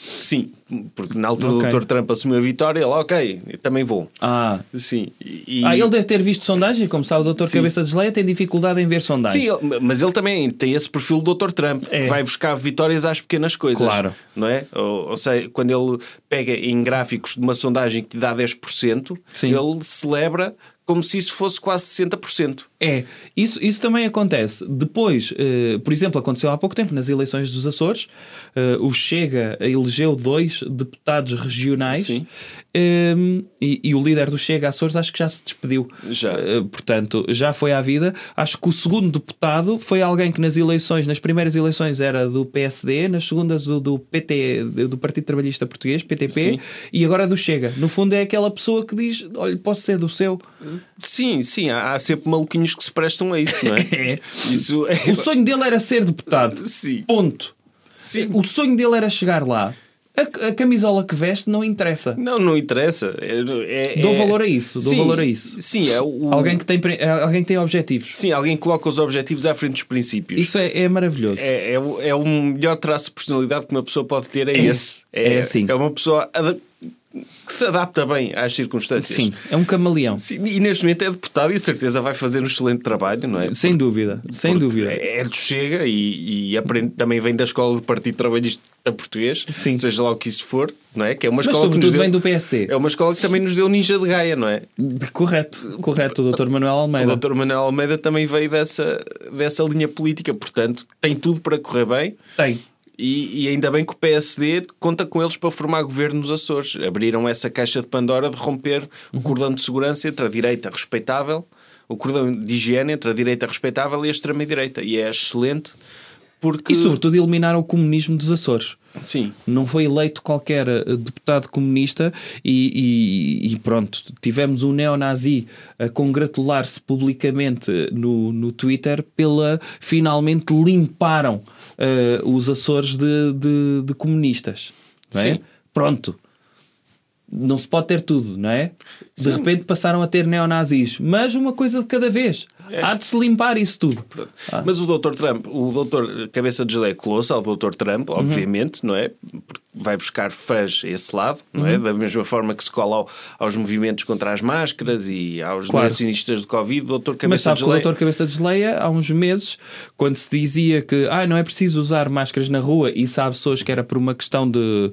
Sim, porque na altura Ok. o Dr. Trump assumiu a vitória, ele, ok, também vou. ah. Sim. E, Ah, ele deve ter visto sondagens, como sabe o Dr. Sim. Cabeça de Geleia tem dificuldade em ver sondagens. Sim, ele- mas ele também tem esse perfil do Dr. Trump, É. que vai buscar vitórias às pequenas coisas. Claro. Não é? Ou, ou seja, quando ele pega em gráficos de uma sondagem que lhe dá 10%, Sim. ele celebra como se isso fosse quase 60%. É, isso, isso também acontece. Depois, eh, por exemplo, aconteceu há pouco tempo nas eleições dos Açores, eh, o Chega elegeu dois deputados regionais Sim. Eh, e, e o líder do Chega Açores acho que já se despediu. Já. Eh, portanto, já foi à vida. Acho que o segundo deputado foi alguém que nas eleições, nas primeiras eleições era do PSD, nas segundas do, do PT, do Partido Trabalhista Português, PTP, Sim. e agora do Chega. No fundo é aquela pessoa que diz, olha, posso ser do seu. Sim, sim, há, há sempre maluquinhos que se prestam a isso, não é? É. Isso é. O sonho dele era ser deputado. Sim. Ponto. Sim. O sonho dele era chegar lá. A, a camisola que veste não interessa. Não, não interessa. É, é- Dou é- valor a isso, dou Sim, valor a isso. Sim, é o... Alguém que tem, é alguém que tem objetivos. Sim, alguém que coloca os objetivos à frente dos princípios. Isso é, é maravilhoso. É, é, o- é melhor traço de personalidade que uma pessoa pode ter, é, esse. é assim. É uma pessoa que se adapta bem às circunstâncias. Sim, é um camaleão. Sim, E neste momento é deputado e de certeza vai fazer um excelente trabalho, não é? Sem dúvida, sem dúvida. É do Chega e, e aprende, também vem da escola do Partido Trabalhista Português, Sim. seja lá o que isso for, não é? Que é uma Mas escola que nos sobretudo deu, vem do PSD. É uma escola que também nos deu Ninja de Gaia, não é? De- Correto, correto, o Dr. Manuel Almeida. O Dr. Manuel Almeida também veio dessa, dessa linha política, portanto, tem tudo para correr bem. Tem. E, e ainda bem que o PSD conta com eles para formar governo nos Açores. Abriram essa caixa de Pandora de romper o Uhum. cordão de segurança entre a direita respeitável, o cordão de higiene entre a direita respeitável e a extrema-direita. E é excelente porque. E sobretudo eliminaram o comunismo dos Açores. Sim. Não foi eleito qualquer eh, deputado comunista e, e- e pronto, tivemos um neonazi a congratular-se publicamente no, no Twitter pela finalmente limparam eh, os Açores de, de- de comunistas. É? Sim. Pronto. Não se pode ter tudo, não é? De repente passaram a ter neonazis, mas uma coisa de cada vez. Há de se limpar isso tudo. Ah. Mas o Dr. Trump, o Dr. Cabeça de Geleia colou-se ao Dr. Trump, Uhum. obviamente, não é? Porque vai buscar fãs a esse lado, não Uhum. é? Da mesma forma que se cola ao- aos movimentos contra as máscaras e aos Claro. negacionistas do Covid, o Dr. Mas Cabeça sabe de que o Geleia... Dr. Cabeça de Geleia, há uns meses, quando se dizia que ah, não é preciso usar máscaras na rua e sabe pessoas que era por uma questão de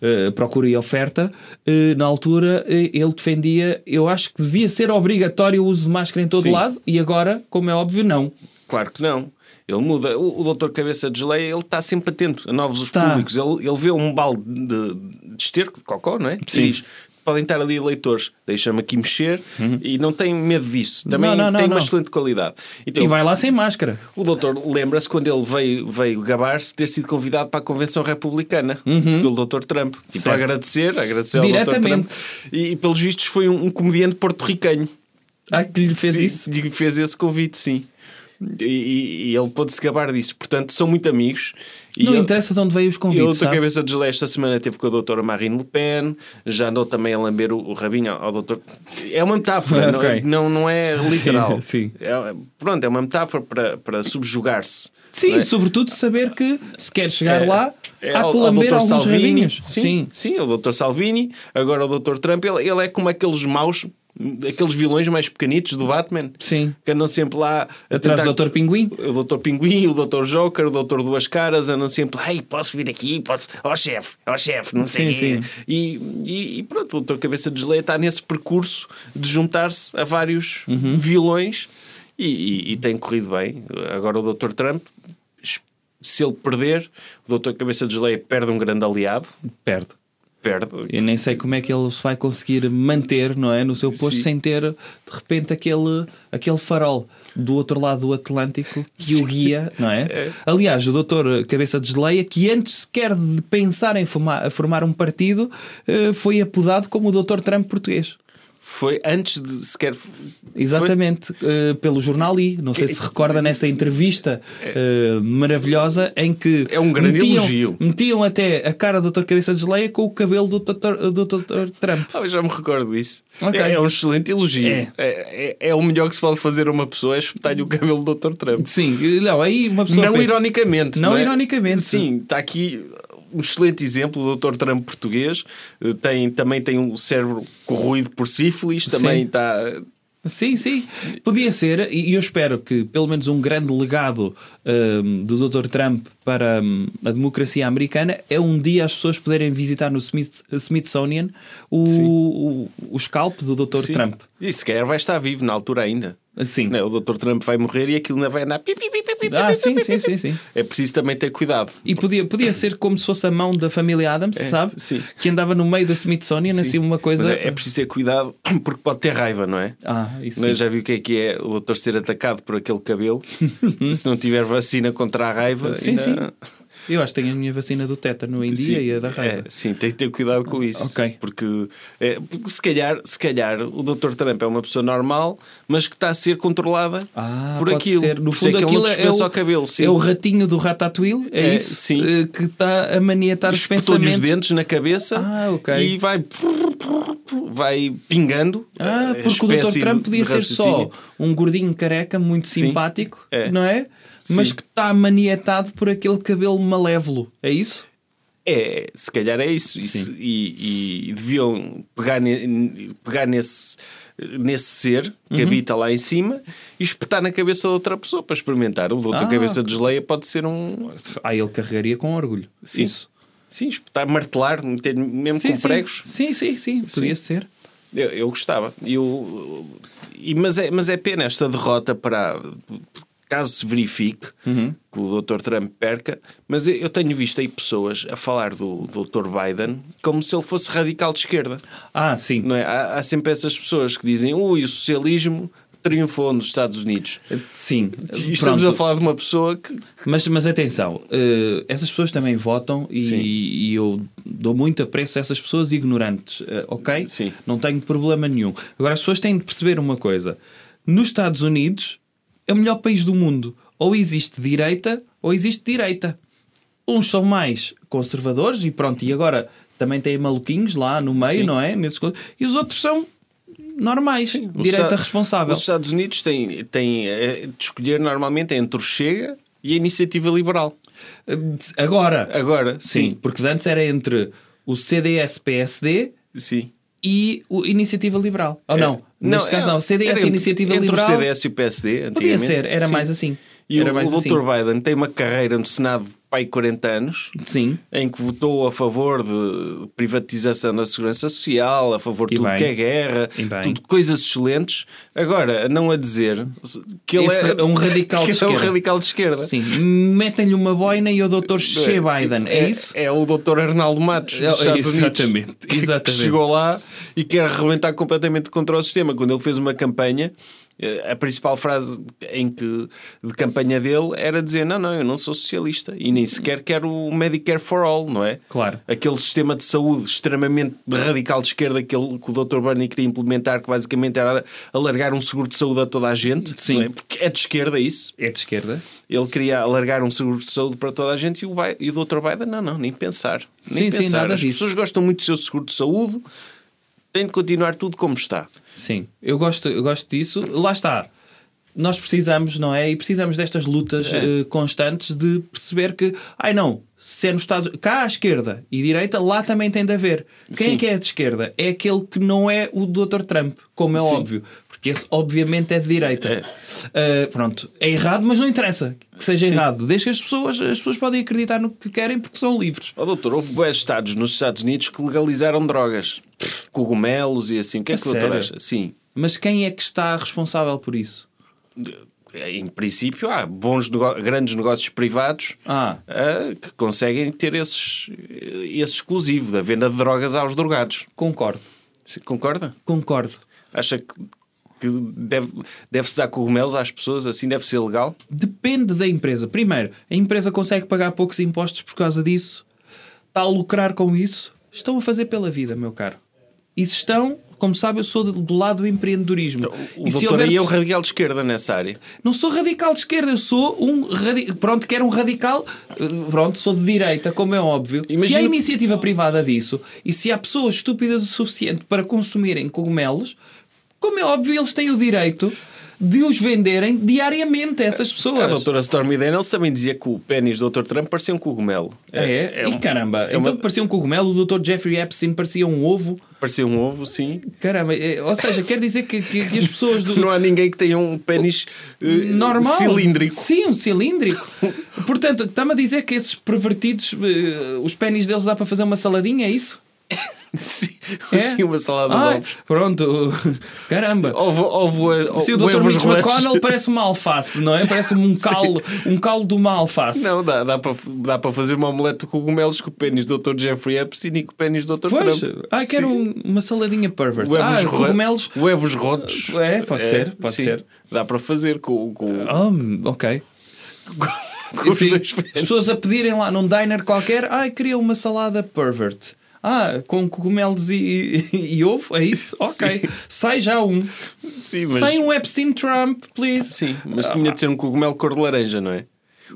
eh, procura e oferta, eh, na altura eh, ele defendia, eu acho que devia ser obrigatório o uso de máscara em todo Sim. lado e agora, como é óbvio, não. Claro que não. Ele muda. O, o Dr. Cabeça de Geleia, ele está sempre atento a novos Tá. públicos. Ele, ele vê um balde de, de esterco, de cocó, não é? Sim. E diz, podem estar ali eleitores. Deixa-me aqui mexer e não tem medo disso. Também Uhum. Não, não, não, tem uma não. excelente qualidade. Então, E vai lá sem máscara. o doutor lembra-se quando ele veio, veio gabar-se ter sido convidado para a Convenção Republicana pelo doutor Trump. Tipo, Uhum. Certo. agradecer, agradecer ao doutor Diretamente. Trump. E, e, pelos vistos foi um, um comediante porto-ricanho. Ah, que lhe fez Sim, isso? lhe fez esse convite, sim. E, e- e ele pôde-se gabar disso. Portanto, são muito amigos. E Não ele- interessa de onde veio os e convites, doutor sabe? Cabeça de Gelé esta semana teve com a doutora Marine Le Pen, já andou também a lamber o, o rabinho ao doutor. É uma metáfora, Ok. não, não, não é literal. Sim. É- pronto, é uma metáfora para, para subjugar-se. Sim, é? sobretudo saber que se quer chegar É, lá, é há que lamber alguns Salvini. rabinhos. Sim, Sim. sim, o Dr. Salvini, agora o Dr. Trump, ele, ele é como aqueles maus, aqueles vilões mais pequenitos do Batman. Sim. Que andam sempre lá Atrás tentar- do Dr. Pinguim. O Dr. Pinguim, o Dr. Joker, o Dr. Duas Caras andam sempre, ai, posso vir aqui, posso, ó chefe, ó chefe, não sei Sim, quê." sim. E, e, e pronto, o Dr. Cabeça de Geleia está nesse percurso de juntar-se a vários Uhum. vilões e, e- e tem corrido bem. Agora o Dr. Trump, se ele perder, o Dr. Cabeça de Geleia perde um grande aliado, Perde. perde. Eu nem sei como é que ele se vai conseguir manter, não é? No seu posto Sim. sem ter de repente aquele, aquele farol do outro lado do Atlântico que o guia, não é? Aliás, o doutor Cabeça de Geleia, que antes sequer de pensar em formar, formar um partido, eh, foi apodado como o doutor Trump português. Foi antes de sequer. Exatamente, eh, pelo jornal I. Não sei se recorda nessa entrevista eh, maravilhosa em que É um grande metiam, elogio. metiam até a cara do Dr. Cabeça de Geleia com o cabelo do Dr. do Dr. Trump. Ah, eu já me recordo disso. Ok. É, é um excelente elogio. É. É, é- é o melhor que se pode fazer a uma pessoa é espetar-lhe o cabelo do Dr. Trump. Sim, não, aí uma pessoa Não pensa- ironicamente. Não é? ironicamente. Sim, está aqui um excelente exemplo. O Dr. Trump português eh, tem, também tem um cérebro corroído por sífilis, também está. Sim, sim. Podia ser, e eu espero que pelo menos um grande legado hum, do Dr. Trump para hum, a democracia americana é um dia as pessoas poderem visitar no Smith- Smithsonian o, o, o scalp do Dr. Sim. Trump. E se calhar vai estar vivo na altura ainda. Sim. Não é? O Dr. Trump vai morrer e aquilo ainda vai andar. Ah, sim, sim, sim, sim. É preciso também ter cuidado. E podia, podia ser como se fosse a mão da família Adams, sabe? sim. Que andava no meio do Smithsonian, assim uma coisa. Mas é, é preciso ter cuidado porque pode ter raiva, não é? Ah, isso Não é? sim. Já viu o que é que é o doutor ser atacado por aquele cabelo? Se não tiver vacina contra a raiva, Sim, ainda- sim. Eu acho que tenho a minha vacina do tétano em dia e a da raiva. é, sim, tem que ter cuidado com isso. Ok. Porque, é, porque se, calhar, se calhar o Dr. Trump é uma pessoa normal, mas que está a ser controlada Ah, por aquilo. ser. No Por é fundo, ele aquilo é o, cabelo. Sim. é o ratinho do Ratatouille, é, É, isso? sim. Eh, Que está a maniatar os Espetou-lhe os pensamentos. dentes na cabeça Ah, ok. e vai, vai pingando. Ah, a porque o Dr. Trump podia ser só um gordinho careca muito Sim. simpático, É. não é? Mas Sim. que está maniatado por aquele cabelo malévolo, é isso? É, se calhar é isso. E, se- e- e deviam pegar, ne- pegar nesse, nesse ser Uhum. que habita lá em cima e espetar na cabeça de outra pessoa para experimentar. O doutor Ah. Cabeça de Geleia pode ser um. Ah, ele carregaria com orgulho. Sim, Isso. sim espetar, martelar, meter mesmo Sim, com sim. pregos. Sim, sim, sim, podia ser. Eu, eu gostava. Eu, e, mas, é, mas é pena esta derrota para. Caso se verifique Uhum. que o Dr. Trump perca, mas eu- tenho visto aí pessoas a falar do Dr. Biden como se ele fosse radical de esquerda. Ah, sim. Não é? há, há sempre essas pessoas que dizem ui, o socialismo triunfou nos Estados Unidos. Sim. Estamos Pronto. a falar de uma pessoa que. Mas, mas atenção, eh, essas pessoas também votam e, e eu dou muito apreço a essas pessoas ignorantes, eh, ok? Sim. Não tenho problema nenhum. Agora, as pessoas têm de perceber uma coisa: nos Estados Unidos é o melhor país do mundo. Ou existe direita ou existe direita. Uns são mais conservadores e pronto, e agora também têm maluquinhos lá no meio, Sim. não é? Nesses E os outros são normais, Os direita responsável. Os Estados Unidos têm, têm eh, de escolher normalmente entre o Chega e a Iniciativa Liberal. Eh, Agora, Agora, Sim, sim. porque antes era entre o CDS-PSD Sim. e o Iniciativa Liberal. Ou não? Neste é- caso não, CDS era e Iniciativa entre Liberal. o CDS e o PSD. Podia ser, era mais assim. E Era o, o assim. Dr. Biden tem uma carreira no Senado pai 40 anos, Sim. em que votou a favor de privatização da segurança social, a favor de E tudo bem. que é guerra, tudo coisas excelentes. Agora, não a dizer que ele Esse é, é um radical de ele é um esquerda. radical de esquerda. Sim. Metem-lhe uma boina e o Dr. Shea Biden. É, isso? É o Dr. Arnaldo Matos dos É, Estados exatamente, Unidos. que- exatamente. Que chegou lá e quer arrebentar completamente contra o sistema. Quando ele fez uma campanha, a principal frase em que, de campanha dele era dizer: Não, não, eu não sou socialista e nem sequer quero o Medicare for All, não é? Claro. Aquele sistema de saúde extremamente radical de esquerda que, ele, que o Dr. Bernie queria implementar, que basicamente era alargar um seguro de saúde a toda a gente. Sim. é? Porque é de esquerda isso. É de esquerda. Ele queria alargar um seguro de saúde para toda a gente e o, e o Dr. Biden, não, não, nem pensar. Nem Sim, sim, pensar. nada As disso. pessoas gostam muito do seu seguro de saúde, tem de continuar tudo como está. Sim, eu gosto, eu gosto disso. Lá está. Nós precisamos, não é? E precisamos destas lutas É. eh, constantes de perceber que, ai não, se é nos Estados cá à esquerda e direita, lá também tem de haver. Quem Sim. é que é de esquerda? É aquele que não é o Dr. Trump, como é Sim. óbvio. Porque esse, obviamente, é de direita. É. Eh, pronto, é errado, mas não interessa que seja Sim. errado. Desde que as pessoas, as pessoas podem acreditar no que querem porque são livres. Ó doutor, houve boas estados nos Estados Unidos que legalizaram drogas. Cogumelos e assim. O que é A que o doutor acha? Sim. Mas quem é que está responsável por isso? Em princípio, há bons grandes negócios privados Ah. ah, que conseguem ter esses, esse exclusivo da venda de drogas aos drogados. Concordo. Concorda? Concordo. Acha que, que deve, deve-se dar cogumelos às pessoas assim? Deve ser legal? Depende da empresa. Primeiro, a empresa consegue pagar poucos impostos por causa disso? Está a lucrar com isso? Estão a fazer pela vida, meu caro. E se estão, como sabe, eu sou do- do lado do empreendedorismo. O e se doutor houver... é o radical de esquerda nessa área. Não sou radical de esquerda, eu sou um radi... pronto, quero um radical, pronto, sou de direita, como é óbvio. Se há iniciativa privada disso e se há pessoas estúpidas o suficiente para consumirem cogumelos, como é óbvio, eles têm o direito de os venderem diariamente a essas pessoas. A doutora Stormy Daniels também dizia que o pênis do Dr. Trump parecia um cogumelo. Ah, é? um- e caramba, é uma- então parecia um cogumelo, o Dr. Jeffrey Epstein parecia um ovo. Parecia um ovo, sim. Caramba, é- ou seja, quer dizer que, que- que as pessoas do. Não há ninguém que tenha um pênis eh, Normal. cilíndrico. Sim, um cilíndrico. Portanto, está-me a dizer que esses pervertidos, eh, os pênis deles dá para fazer uma saladinha, é isso? Sim, É? sim, uma salada de Ai, ovos. Pronto, caramba. Ovo, ovo, ovo, Sim, o Dr. ovos Mitch. McConnell parece uma alface, não é? Parece um calo, um calo de uma alface. Não, dá, dá, para, dá para fazer uma omelete de cogumelos com o pênis do Dr. Jeffrey Epstein e com o pênis do Dr. Pois, Trump. ai, quero Sim. um- uma saladinha pervert. Ah, cogumelos. Ovos rotos. É, pode ser, pode sim. ser. Dá para fazer com, com, Oh, ok. com Sim, as pessoas a pedirem lá num diner qualquer, ai, queria uma salada pervert. Ah, com cogumelos e, e, e ovo, é isso? Ok. Sai já um. Sim, mas, Sai um Epstein Trump, please. sim, mas tinha de ser um cogumelo cor de laranja, não é?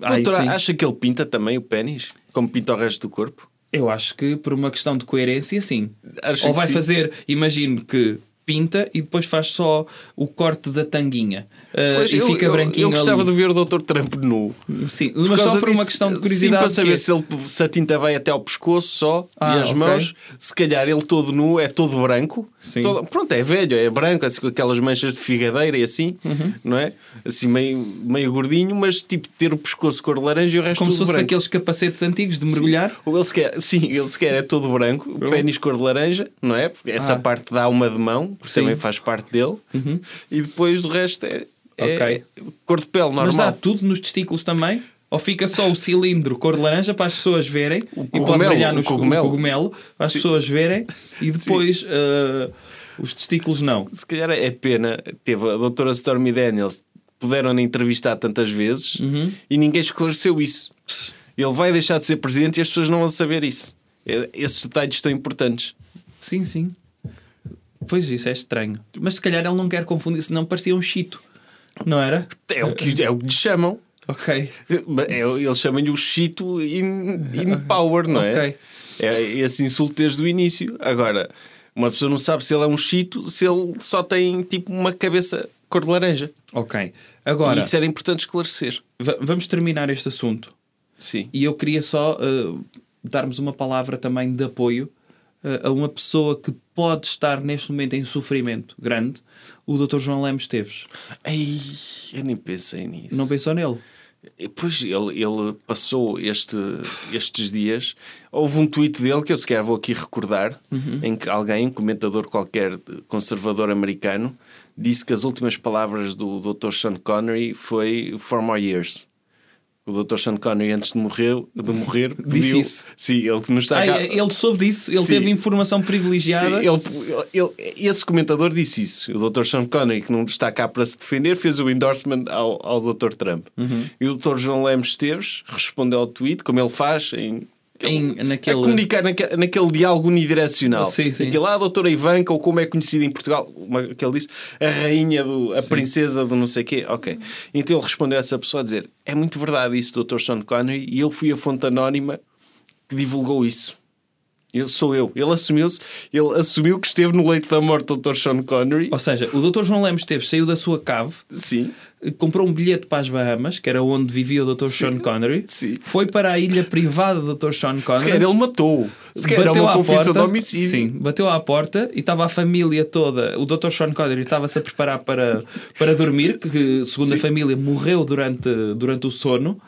Ai, Doutora, sim. acha que ele pinta também o pênis? Como pinta o resto do corpo? Eu acho que por uma questão de coerência, sim. Acho Ou vai sim. fazer, imagino que pinta e depois faz só o corte da tanguinha Ah, Pois, e eu, fica eu- branquinho Eu gostava ali. de ver o Dr. Trump nu. Sim, Por mas só por uma disso, questão de Sim, curiosidade. para saber é- se, ele, se a tinta vai até ao pescoço só Ah, e as ok. mãos. Se calhar ele todo nu é todo branco. Sim. Todo- pronto, é velho, é branco, assim com aquelas manchas de figadeira e assim, Uhum. não é? Assim meio, meio gordinho, mas tipo ter o pescoço cor de laranja e o resto Como se tudo fosse branco. aqueles capacetes antigos de mergulhar. Ou ele sequer, sim, ele sequer é todo branco, o pênis cor de laranja, não é? Porque essa Ah. parte dá uma de mão, porque Sim. Uhum. também faz parte dele, e depois o resto é, é Ok. cor de pele normal. Mas dá tudo nos testículos também? Ou fica só o cilindro cor de laranja para as pessoas verem e pode cogumelo, brilhar no o cogumelo. cogumelo para as Sim. pessoas verem e depois ah, os testículos não. Se calhar é pena, teve a doutora Stormy Daniels, puderam entrevistar tantas vezes Uhum. e ninguém esclareceu isso. Ele vai deixar de ser presidente e as pessoas não vão saber isso. Esses detalhes estão importantes. Sim, sim. Pois isso é estranho. Mas se calhar ele não quer confundir, senão parecia um chito. Não era? É o que, é o que lhe chamam. Ok. É, eles chamam-lhe o Chito in, in power, não é? Ok. É esse insulto desde o início. Agora, uma pessoa não sabe se ele é um Chito se ele só tem tipo uma cabeça cor de laranja. Ok. Agora, E isso era importante esclarecer. va- vamos terminar este assunto. Sim. E eu queria só uh, darmos uma palavra também de apoio a uma pessoa que pode estar neste momento em sofrimento grande, o Dr. João Lemos Teves. Ei, eu nem pensei nisso. Não pensou nele? Pois ele, ele passou este, estes dias. Houve um tweet dele que eu sequer vou aqui recordar, em que alguém, um comentador qualquer conservador americano, disse que as últimas palavras do Dr. Sean Connery foi For More Years. O Dr. Sean Connery, antes de morrer, de morrer Disse pediu- isso? Sim, ele que nos está Ah, cá- ele soube disso, ele Sim. teve informação privilegiada. Sim, ele- ele- esse comentador disse isso. O Dr. Sean Connery, que não está cá para se defender, fez o endorsement ao, ao Dr. Trump. Uhum. E o Dr. João Lemos Esteves respondeu ao tweet, como ele faz em. Em- naquele- A comunicar naque- naquele diálogo unidirecional. Sim, sim. Aquele lá, a doutora Ivanka, ou como é conhecida em Portugal, uma, que ele diz, a rainha, do, a princesa do não sei quê. Ok. Então ele respondeu a essa pessoa a dizer: É muito verdade isso, Dr. Sean Connery, e eu fui a fonte anónima que divulgou isso. Ele sou eu. Ele assumiu-se, ele assumiu que esteve no leito da morte do Dr. Sean Connery. Ou seja, o Dr. João Lemos Esteves saiu da sua cave, Sim. comprou um bilhete para as Bahamas, que era onde vivia o Dr. Sean Connery, Sim. foi para a ilha privada do Dr. Sean Se Connery. calhar ele matou. Se era bateu uma à confissão porta, de homicídio. Sim, bateu à porta e estava a família toda. O Dr. Sean Connery estava-se a preparar para, para dormir, que segundo a família morreu durante, durante o sono.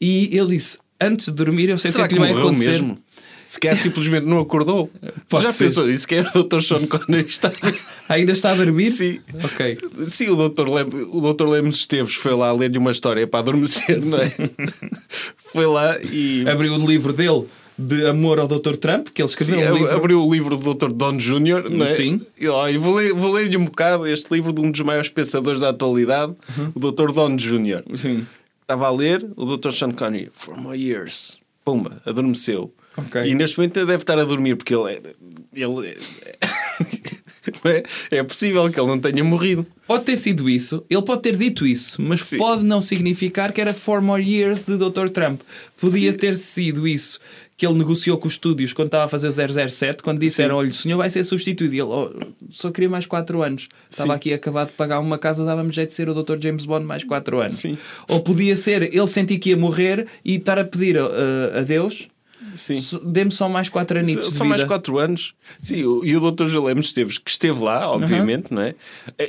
E ele disse: Antes de dormir, eu sei o que é que lhe vai acontecer. mesmo? Se calhar simplesmente não acordou. Pode Já ser. pensou isso? Que era o Dr. Sean Connery está... Ainda está a dormir? Sim. Ok. Sim, o Dr. Lem, o Dr. Lemos Esteves foi lá ler-lhe uma história para adormecer, não é? foi lá e Abriu o livro dele de amor ao Dr. Trump, que ele escreveu Sim, um livro. abriu o livro do Dr. Don Jr., não é? Sim. E, ó, e vou ler- vou ler-lhe um bocado este livro de um dos maiores pensadores da atualidade, Uhum. o Dr. Don Jr. Sim. Estava a ler o Dr. Sean Connery, For more years. Pumba, adormeceu. Ok. E neste momento ele deve estar a dormir, porque ele é. Ele é, é, possível que ele não tenha morrido. Pode ter sido isso, ele pode ter dito isso, mas Sim. pode não significar que era four more years de Dr. Trump. Podia ter sido isso que ele negociou com os estúdios quando estava a fazer o 007, quando disseram: olha, o senhor vai ser substituído. E ele "Oh, só queria mais 4 anos. Estava Sim. aqui acabado de pagar uma casa, dava-me jeito de ser o Dr. James Bond mais 4 anos. Sim. Ou podia ser ele sentir que ia morrer e estar a pedir uh, a Deus. Sim. "So- Dê-me só mais 4 anitos. de São mais vida." 4 anos. Sim, o- e o Dr. Jalemos Esteves, que esteve lá, obviamente, não é?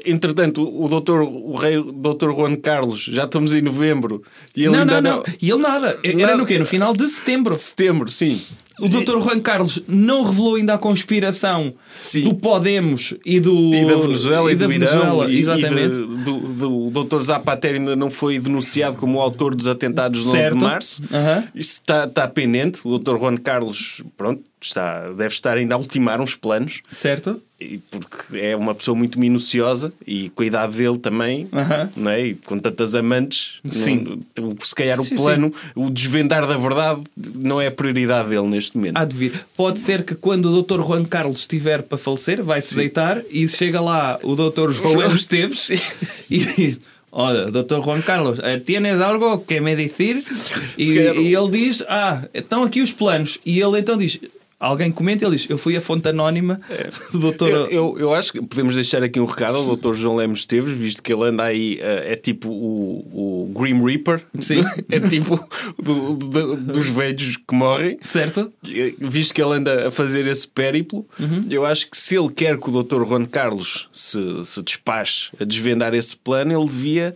Entretanto, o Dr. o rei Dr. Juan Carlos, já estamos em novembro, e ele Não, ainda não, não. E ele nada. Era Nada. no quê? No final de setembro. Setembro, sim. O Dr. Juan Carlos não revelou ainda a conspiração Sim. do Podemos e do E da Venezuela e, da do Venezuela, Irão, e- exatamente. E de- do, do Dr. Zapatero ainda não foi denunciado como autor dos atentados do 11 Certo. de março. Aham. Isso está, está pendente. O Dr. Juan Carlos, pronto, está, deve estar ainda a ultimar uns planos. Certo? Porque é uma pessoa muito minuciosa e idade dele também, Aham. não é? E com tantas amantes, Sim. não- se calhar Sim, o plano, o desvendar da verdade, não é a prioridade dele neste momento. Há de vir. Pode ser que quando o Dr. Juan Carlos estiver para falecer, vai-se deitar e chega lá o Dr. João Lemos Esteves e diz: Olha, Dr. Juan Carlos, eh, ¿tienes algo que me decir? E, e ele diz: Ah, estão aqui os planos. E ele então diz: Alguém comenta, ele diz: Eu fui a fonte anónima do Dr. Eu, eu, eu acho que podemos deixar aqui um recado ao Dr. João Lemos Esteves, visto que ele anda aí, eh, é tipo o, o Grim Reaper, Sim. é tipo do- do- dos velhos que morrem. Certo? Visto que ele anda a fazer esse périplo, Uhum. eu acho que se ele quer que o Dr. Juan Carlos se, se despache a desvendar esse plano, ele devia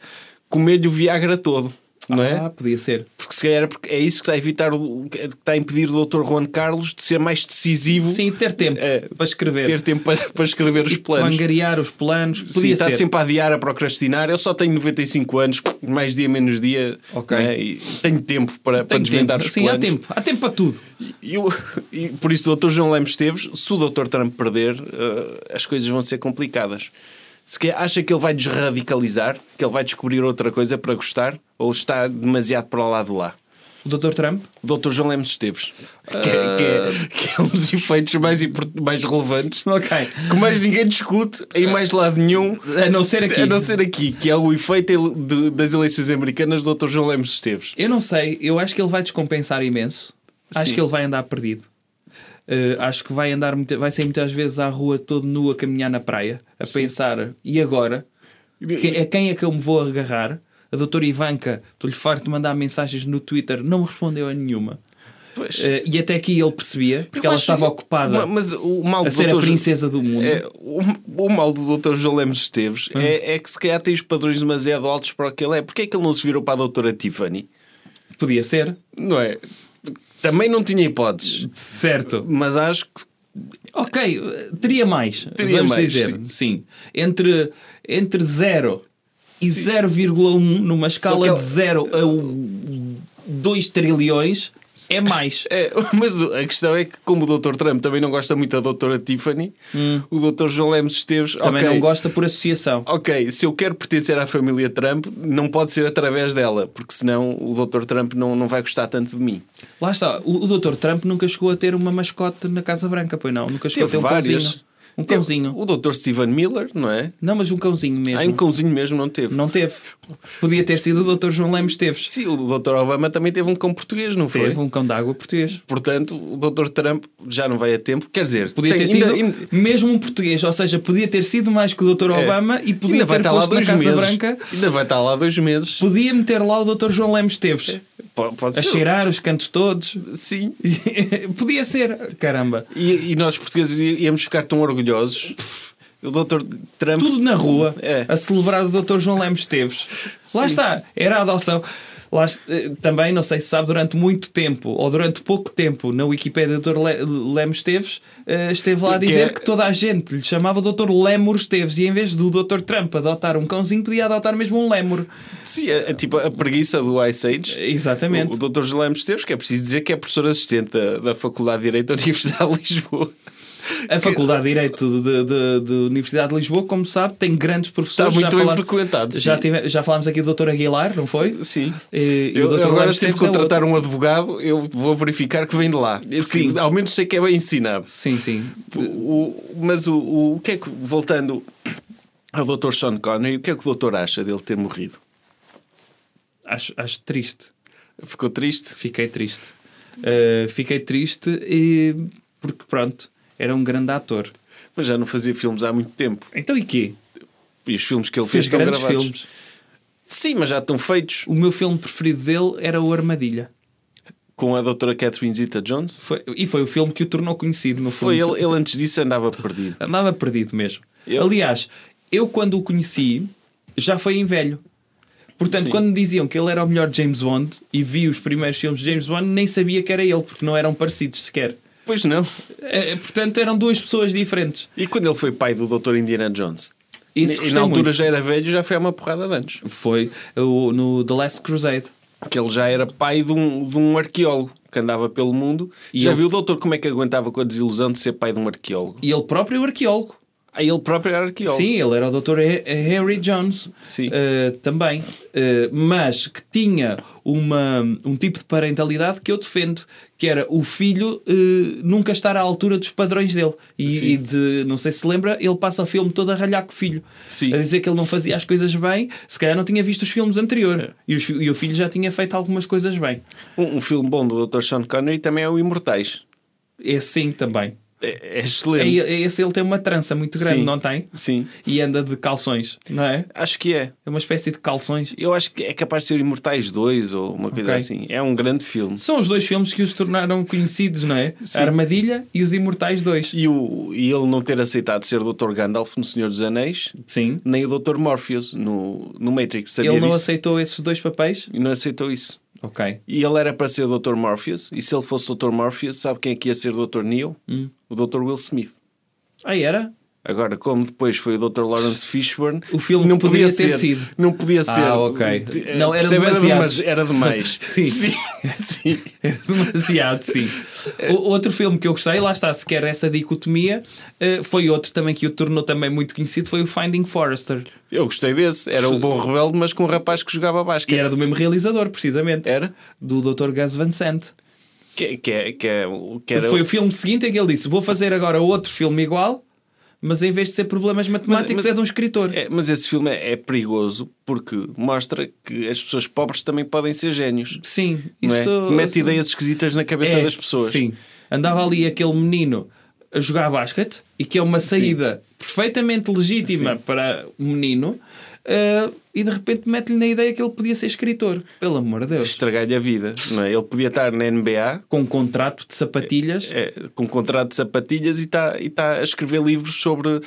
comer-lhe o Viagra todo, não é? Ah, podia ser. Porque se calhar é é isso que está a evitar, que está a impedir o Dr. Juan Carlos de ser mais decisivo, Sim, ter tempo É, para escrever. ter tempo para, para escrever os planos. angariar os planos. Sim, Podia está ser. sempre a adiar, a procrastinar. Eu só tenho 95 anos, mais dia, menos dia. Ok. E tenho tempo para, para Tem desvendar tempo. os Sim, planos. há tempo. Há tempo para tudo. E, o- e por isso, o Dr. João Lemos Esteves, se o Dr. Trump perder, eh, as coisas vão ser complicadas. Se quer, acha que ele vai desradicalizar, que ele vai descobrir outra coisa para gostar, ou está demasiado para o lado de lá? O Dr. Trump? O Dr. João Lemos Esteves, que, é, que é- que é um dos efeitos mais, mais relevantes, Ok. que mais ninguém discute em mais lado nenhum, A não ser aqui. a não ser aqui, que é o efeito de- das eleições americanas do Dr. João Lemos Esteves. Eu não sei, eu acho que ele vai descompensar imenso. Acho Sim. que ele vai andar perdido. Uh, acho que vai andar muita- vai sair muitas vezes à rua todo nu a caminhar na praia, a pensar, e agora? Que- a quem é que eu me vou agarrar? A doutora Ivanka, estou-lhe farto de mandar mensagens no Twitter, não me respondeu a nenhuma. Eh, e até aqui ele percebia, porque ela estava que- ocupada Mas o mal a do ser a princesa do mundo. É, o, o mal do Dr. João Lemos Esteves Hum. é, é que se calhar tem os padrões demasiado altos para o que ele é. Porquê é que ele não se virou para a doutora Tiffany? Podia ser, Não é? Também não tinha hipóteses. certo. Mas acho que Ok, teria mais, Teria vamos mais, dizer. Sim. Entre, entre 0 e 0,1 numa escala que de 0 a 2 trilhões é mais. É, mas a questão é que, como o Dr. Trump também não gosta muito da doutora Tiffany, o Dr. João Lemos Esteves Hum. Também ok, não gosta por associação. Ok, se eu quero pertencer à família Trump, não pode ser através dela, porque senão o Dr. Trump não, não vai gostar tanto de mim. Lá está, o, o Dr. Trump nunca chegou a ter uma mascote na Casa Branca, pois não? Nunca chegou Teve a ter um várias. cãozinho. Um cãozinho. O Dr. Steven Miller, não é? Não, mas um cãozinho mesmo. Ah, um cãozinho mesmo não teve. Não teve. Podia ter sido o Dr. João Lemos Teves. Sim, o Dr. Obama também teve um cão português, não foi? Teve um cão d'água português. Portanto, o Dr. Trump já não vai a tempo. Quer dizer, Podia tem- ter tido ainda- ainda- mesmo um português, ou seja, podia ter sido mais que o Dr. é, Obama e podia ainda vai ter estar lá dois Casa meses. Branca. Ainda vai estar lá dois meses. Podia meter lá o Dr. João Lemos Teves Pode, pode a ser. cheirar os cantos todos. Sim. Podia ser, caramba. E, e nós portugueses íamos ficar tão orgulhosos. O Dr. Trump. Tudo na rua É. a celebrar o Dr. João Lemos Teves. Lá está, era a adoção. Lá eh, também, não sei se sabe, durante muito tempo ou durante pouco tempo na Wikipédia do Dr. Le- Lemos Teves eh, esteve lá a Que dizer é- que toda a gente lhe chamava Dr. Lemur Teves e em vez do Dr. Trump adotar um cãozinho, podia adotar mesmo um lemur. Sim, é, é tipo a preguiça do Ice Age. Exatamente. O, o Dr. Lemos Teves, que é preciso dizer que é professor assistente da, da Faculdade de Direito da Universidade de Lisboa. A Faculdade de Direito de Universidade de Lisboa, como sabe, tem grandes professores. Está muito já bem frequentado, Já, tive- já falámos aqui do Dr. Aguilar, não foi? Sim. E, e Eu, o Dr. eu agora, se Teves é contratar outro. um advogado, eu vou verificar que vem de lá. Sim. Ao menos sei que é bem ensinado. Sim, sim. O- mas o, o, o que é que, voltando ao Dr. Sean Connery, o que é que o doutor acha dele ter morrido? Acho, acho triste. Ficou triste? Fiquei triste. Uh, fiquei triste e, porque, pronto, era um grande ator. Mas já não fazia filmes há muito tempo. Então e quê? E os filmes que ele Fez fez estão grandes gravados. filmes. Sim, mas já estão feitos. O meu filme preferido dele era o Armadilha. Com a doutora Catherine Zeta-Jones. Foi, e foi o filme que o tornou conhecido no Foi ele, ele antes disso andava perdido. Andava perdido mesmo. Eu- Aliás, eu quando o conheci, já foi em velho. Portanto, Sim. quando me diziam que ele era o melhor James Bond e vi os primeiros filmes de James Bond, nem sabia que era ele, porque não eram parecidos sequer. Pois não. Eh, Portanto, eram duas pessoas diferentes. E quando ele foi pai do Dr. Indiana Jones? Isso e na altura muito. já era velho, já foi uma porrada de anos. Foi o- no The Last Crusade. Que ele já era pai de um, de um arqueólogo que andava pelo mundo. E já ele- viu o doutor como é que aguentava com a desilusão de ser pai de um arqueólogo? E ele próprio é o arqueólogo. Ah, ele próprio era arqueólogo. Sim, ele era o Dr. He- Harry Jones. Sim. Eh, também. Eh, mas que tinha uma, um tipo de parentalidade que eu defendo, que era o filho eh, nunca estar à altura dos padrões dele. E, e de, não sei se lembra, ele passa o filme todo a ralhar com o filho. Sim. A dizer que ele não fazia as coisas bem, se calhar não tinha visto os filmes anteriores. É. E, os e o filho já tinha feito algumas coisas bem. Um, um filme bom do Dr. Sean Connery também é o Imortais. Esse sim também. É, é É, excelente. esse ele tem uma trança muito grande, Sim. não tem? Sim. E anda de calções, não é? Acho que é. É uma espécie de calções. Eu acho que é capaz de ser Imortais 2 ou uma coisa Ok. assim. É um grande filme. São os dois filmes que os tornaram conhecidos, não é? A Armadilha e Os Imortais 2. E, o, e ele não ter aceitado ser o Dr. Gandalf no Senhor dos Anéis, Sim. nem o Dr. Morpheus no, no Matrix. Sabia Ele não disso? aceitou esses dois papéis? E não aceitou isso. Ok. E ele era para ser o Dr. Morpheus. E se ele fosse o Dr. Morpheus, sabe quem é que ia ser o Dr. Neo? Hum. O Dr. Will Smith. Ah, era? Agora, como depois foi o Dr. Lawrence Fishburne, O filme não poderia podia ter ser. sido. Não podia ser. Ah, ok. De- Não, era percebe? demasiados. Era demais. Sim. sim. sim. Era demasiado, sim. O, outro filme que eu gostei, lá está, se quer essa dicotomia, eh, foi outro também que o tornou também muito conhecido, foi o Finding Forrester. Eu gostei desse. Era o bom rebelde, mas com um rapaz que jogava E basquete. era do mesmo realizador, precisamente. Era? Do Dr. Gus Van Sant. Que, que, é- que, é que era Foi o filme seguinte em que ele disse: Vou fazer agora outro filme igual, mas em vez de ser problemas matemáticos, mas- é de um escritor. É, mas esse filme é, é perigoso porque mostra que as pessoas pobres também podem ser génios. Sim, é? isso. Mete ideias esquisitas na cabeça É, das pessoas. Sim. Andava ali aquele menino a jogar basquete e que é uma saída perfeitamente legítima para o menino, uh, e de repente mete-lhe na ideia que ele podia ser escritor. Pelo amor de Deus. Estragar-lhe a vida. Não é? Ele podia estar na NBA Com um contrato de sapatilhas, é, com um contrato de sapatilhas e está e tá a escrever livros sobre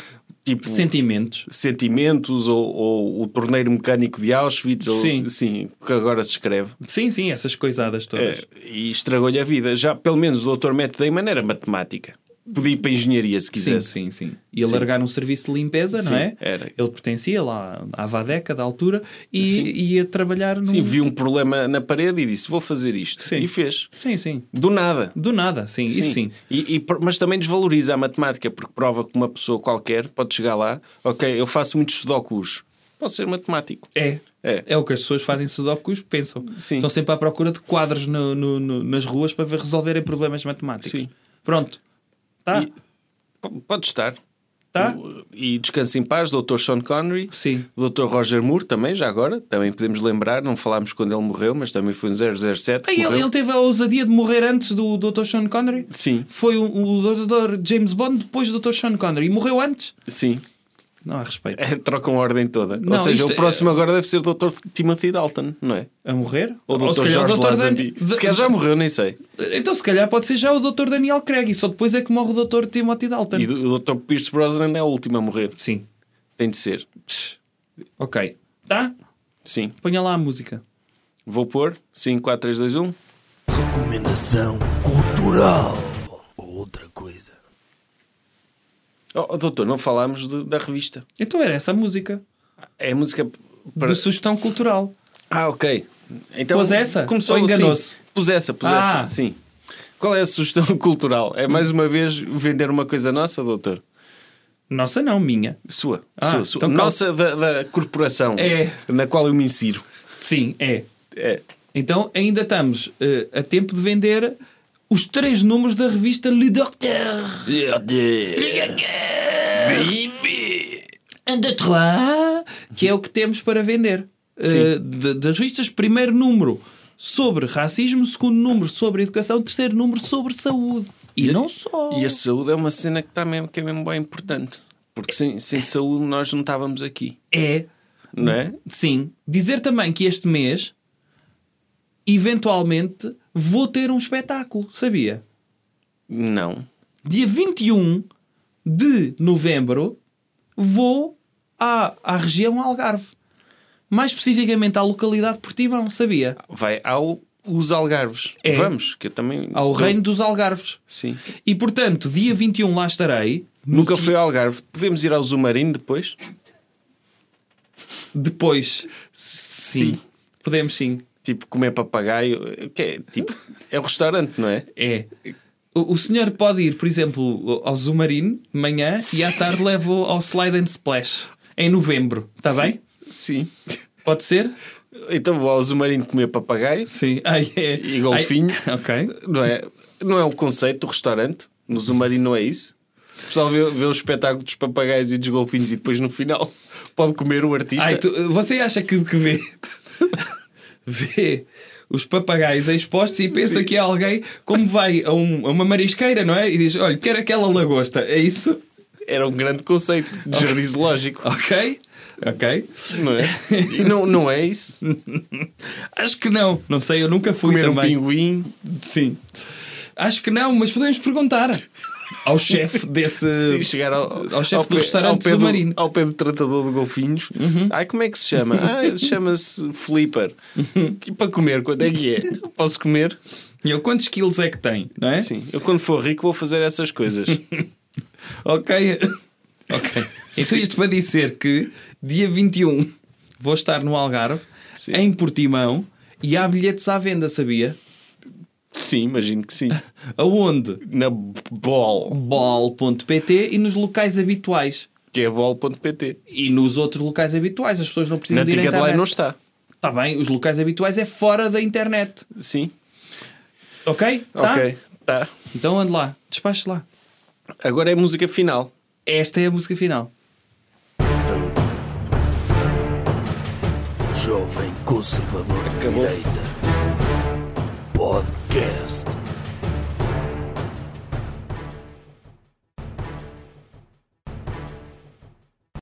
tipo sentimentos. sentimentos ou, ou o torneiro mecânico de Auschwitz ou Sim. sim, que agora se escreve. Sim, sim, essas coisadas todas. É, e estragou-lhe a vida. Já pelo menos o Dr. Matt Damon era matemática. Podia ir para a engenharia se Sim, quisesse. sim, sim. Ia Sim. largar um serviço de limpeza, Sim, não é? era. Ele pertencia lá à Vadeca da altura e Sim. ia trabalhar no. Sim, viu um problema na parede e disse: Vou fazer isto. Sim. E fez. sim, sim. Do nada. Do nada, sim, isso sim. E, e mas também desvaloriza a matemática, porque prova que uma pessoa qualquer pode chegar lá, ok, eu faço muitos sudokus, posso ser matemático. É. É. É o que as pessoas fazem sudokus, pensam. Sim. Estão sempre à procura de quadros no- no- no- nas ruas para ver resolverem problemas matemáticos. Sim. Pronto. Tá? E- Pode estar. Tá? E descanse em paz, Dr. Sean Connery, Sim. Dr. Roger Moore também, já agora, também podemos lembrar, não falámos quando ele morreu, mas também foi um 007. Ah, ele, ele teve a ousadia de morrer antes do Dr. Sean Connery? Sim, Foi o, o Dr. James Bond depois do Dr. Sean Connery e morreu antes? sim. Não há respeito. É, trocam a ordem toda. Não, Ou seja, o próximo agora deve ser o Dr. Timothy Dalton, não é? A morrer? Ou o se Dr. calhar George o Dr. Lazenby. Dan- Se calhar já morreu, nem sei. Então se calhar pode ser já o Dr. Daniel Craig e só depois é que morre o Dr. Timothy Dalton. E o Dr. Pierce Brosnan é o último a morrer. Sim. Tem de ser. Ok. Tá? Sim. Ponha lá a música. Vou pôr. 5, 4, 3, 2, 1. Recomendação cultural. Ou outra coisa. Oh, oh, doutor, não falámos de- da revista. Então era essa a música. É a música para... De sugestão cultural. Ah, ok. Então, Pôs essa? Começou, Ou enganou-se? Pus essa, pus Ah. essa, sim. Qual é a sugestão cultural? É mais uma vez vender uma coisa nossa, doutor? Nossa não, minha. Sua. Ah, sua, sua. então nossa da, da corporação É. na qual eu me insiro. Sim, é. É. Então ainda estamos eh, a tempo de vender os três números da revista Le Docteur. Un, deux, trois, que é o que temos para vender. Eh, de- das revistas, primeiro número sobre racismo, segundo número sobre educação, terceiro número sobre saúde. E, não só. E a saúde é uma cena que, tá mesmo, que é mesmo bem importante. Porque sem, sem saúde nós não estávamos aqui. É, Não é? sim, dizer também que este mês, eventualmente, vou ter um espetáculo, sabia? Não. Dia 21 de novembro, vou à, à região Algarve. Mais especificamente à localidade de Portimão, sabia? Vai ao os Algarves. É. Vamos, que eu também. Ao Reino dos Algarves. Sim. E portanto, dia 21 lá estarei. Nunca fui ao Algarve. Podemos ir ao Zumarino depois? Depois. Sim. Podemos sim. Tipo, comer papagaio. Que é, tipo, é o restaurante, não é? É. O, o senhor pode ir, por exemplo, ao Zumarino de manhã e à tarde leva ao Slide and Splash em novembro. Está bem? Sim. Pode ser? Então vou ao Zumarino comer papagaio. Sim. Ai, é. E golfinho. Ai, ok. Não é, não é o conceito do restaurante. No Zumarino não é isso. O pessoal vê, vê o espetáculo dos papagaios e dos golfinhos e depois no final pode comer o artista. Ai, tu- você acha que, que vê, vê os papagaios expostos e pensa que é alguém como vai a, um- a uma marisqueira, não é? E diz: Olha, quero aquela lagosta. É isso? Era um grande conceito de jardim zoológico. Ok? Ok. Não é? E não, não é isso. Acho que não. Não sei, eu nunca fui Comer um também. pinguim. Sim. Acho que não, mas podemos perguntar ao chefe desse. Sim, chegar ao, ao chefe do restaurante ao submarino. Uhum. ao pé do tratador de golfinhos. Ai, como é que se chama? Ah, chama-se Flipper. Uhum. E para comer, quando é que é? Posso comer? E ele quantos quilos é que tem, não é? Sim. Eu quando for rico vou fazer essas coisas. Ok. Ok. Então isto para dizer que dia 21 vou estar no Algarve, Sim. em Portimão, e há bilhetes à venda, sabia? Sim, imagino que sim. Aonde? Na ball, Bol.pt e nos locais habituais. que é ball.pt. E nos outros locais habituais. As pessoas não precisam Na de ir à internet. não está. Está bem, os locais habituais é fora da internet. Sim. Ok? Tá? Ok. Tá. Então ande lá, despache lá. Agora é a música final. Esta é a música final. Jovem Conservador de Acabou. Direita. Podcast.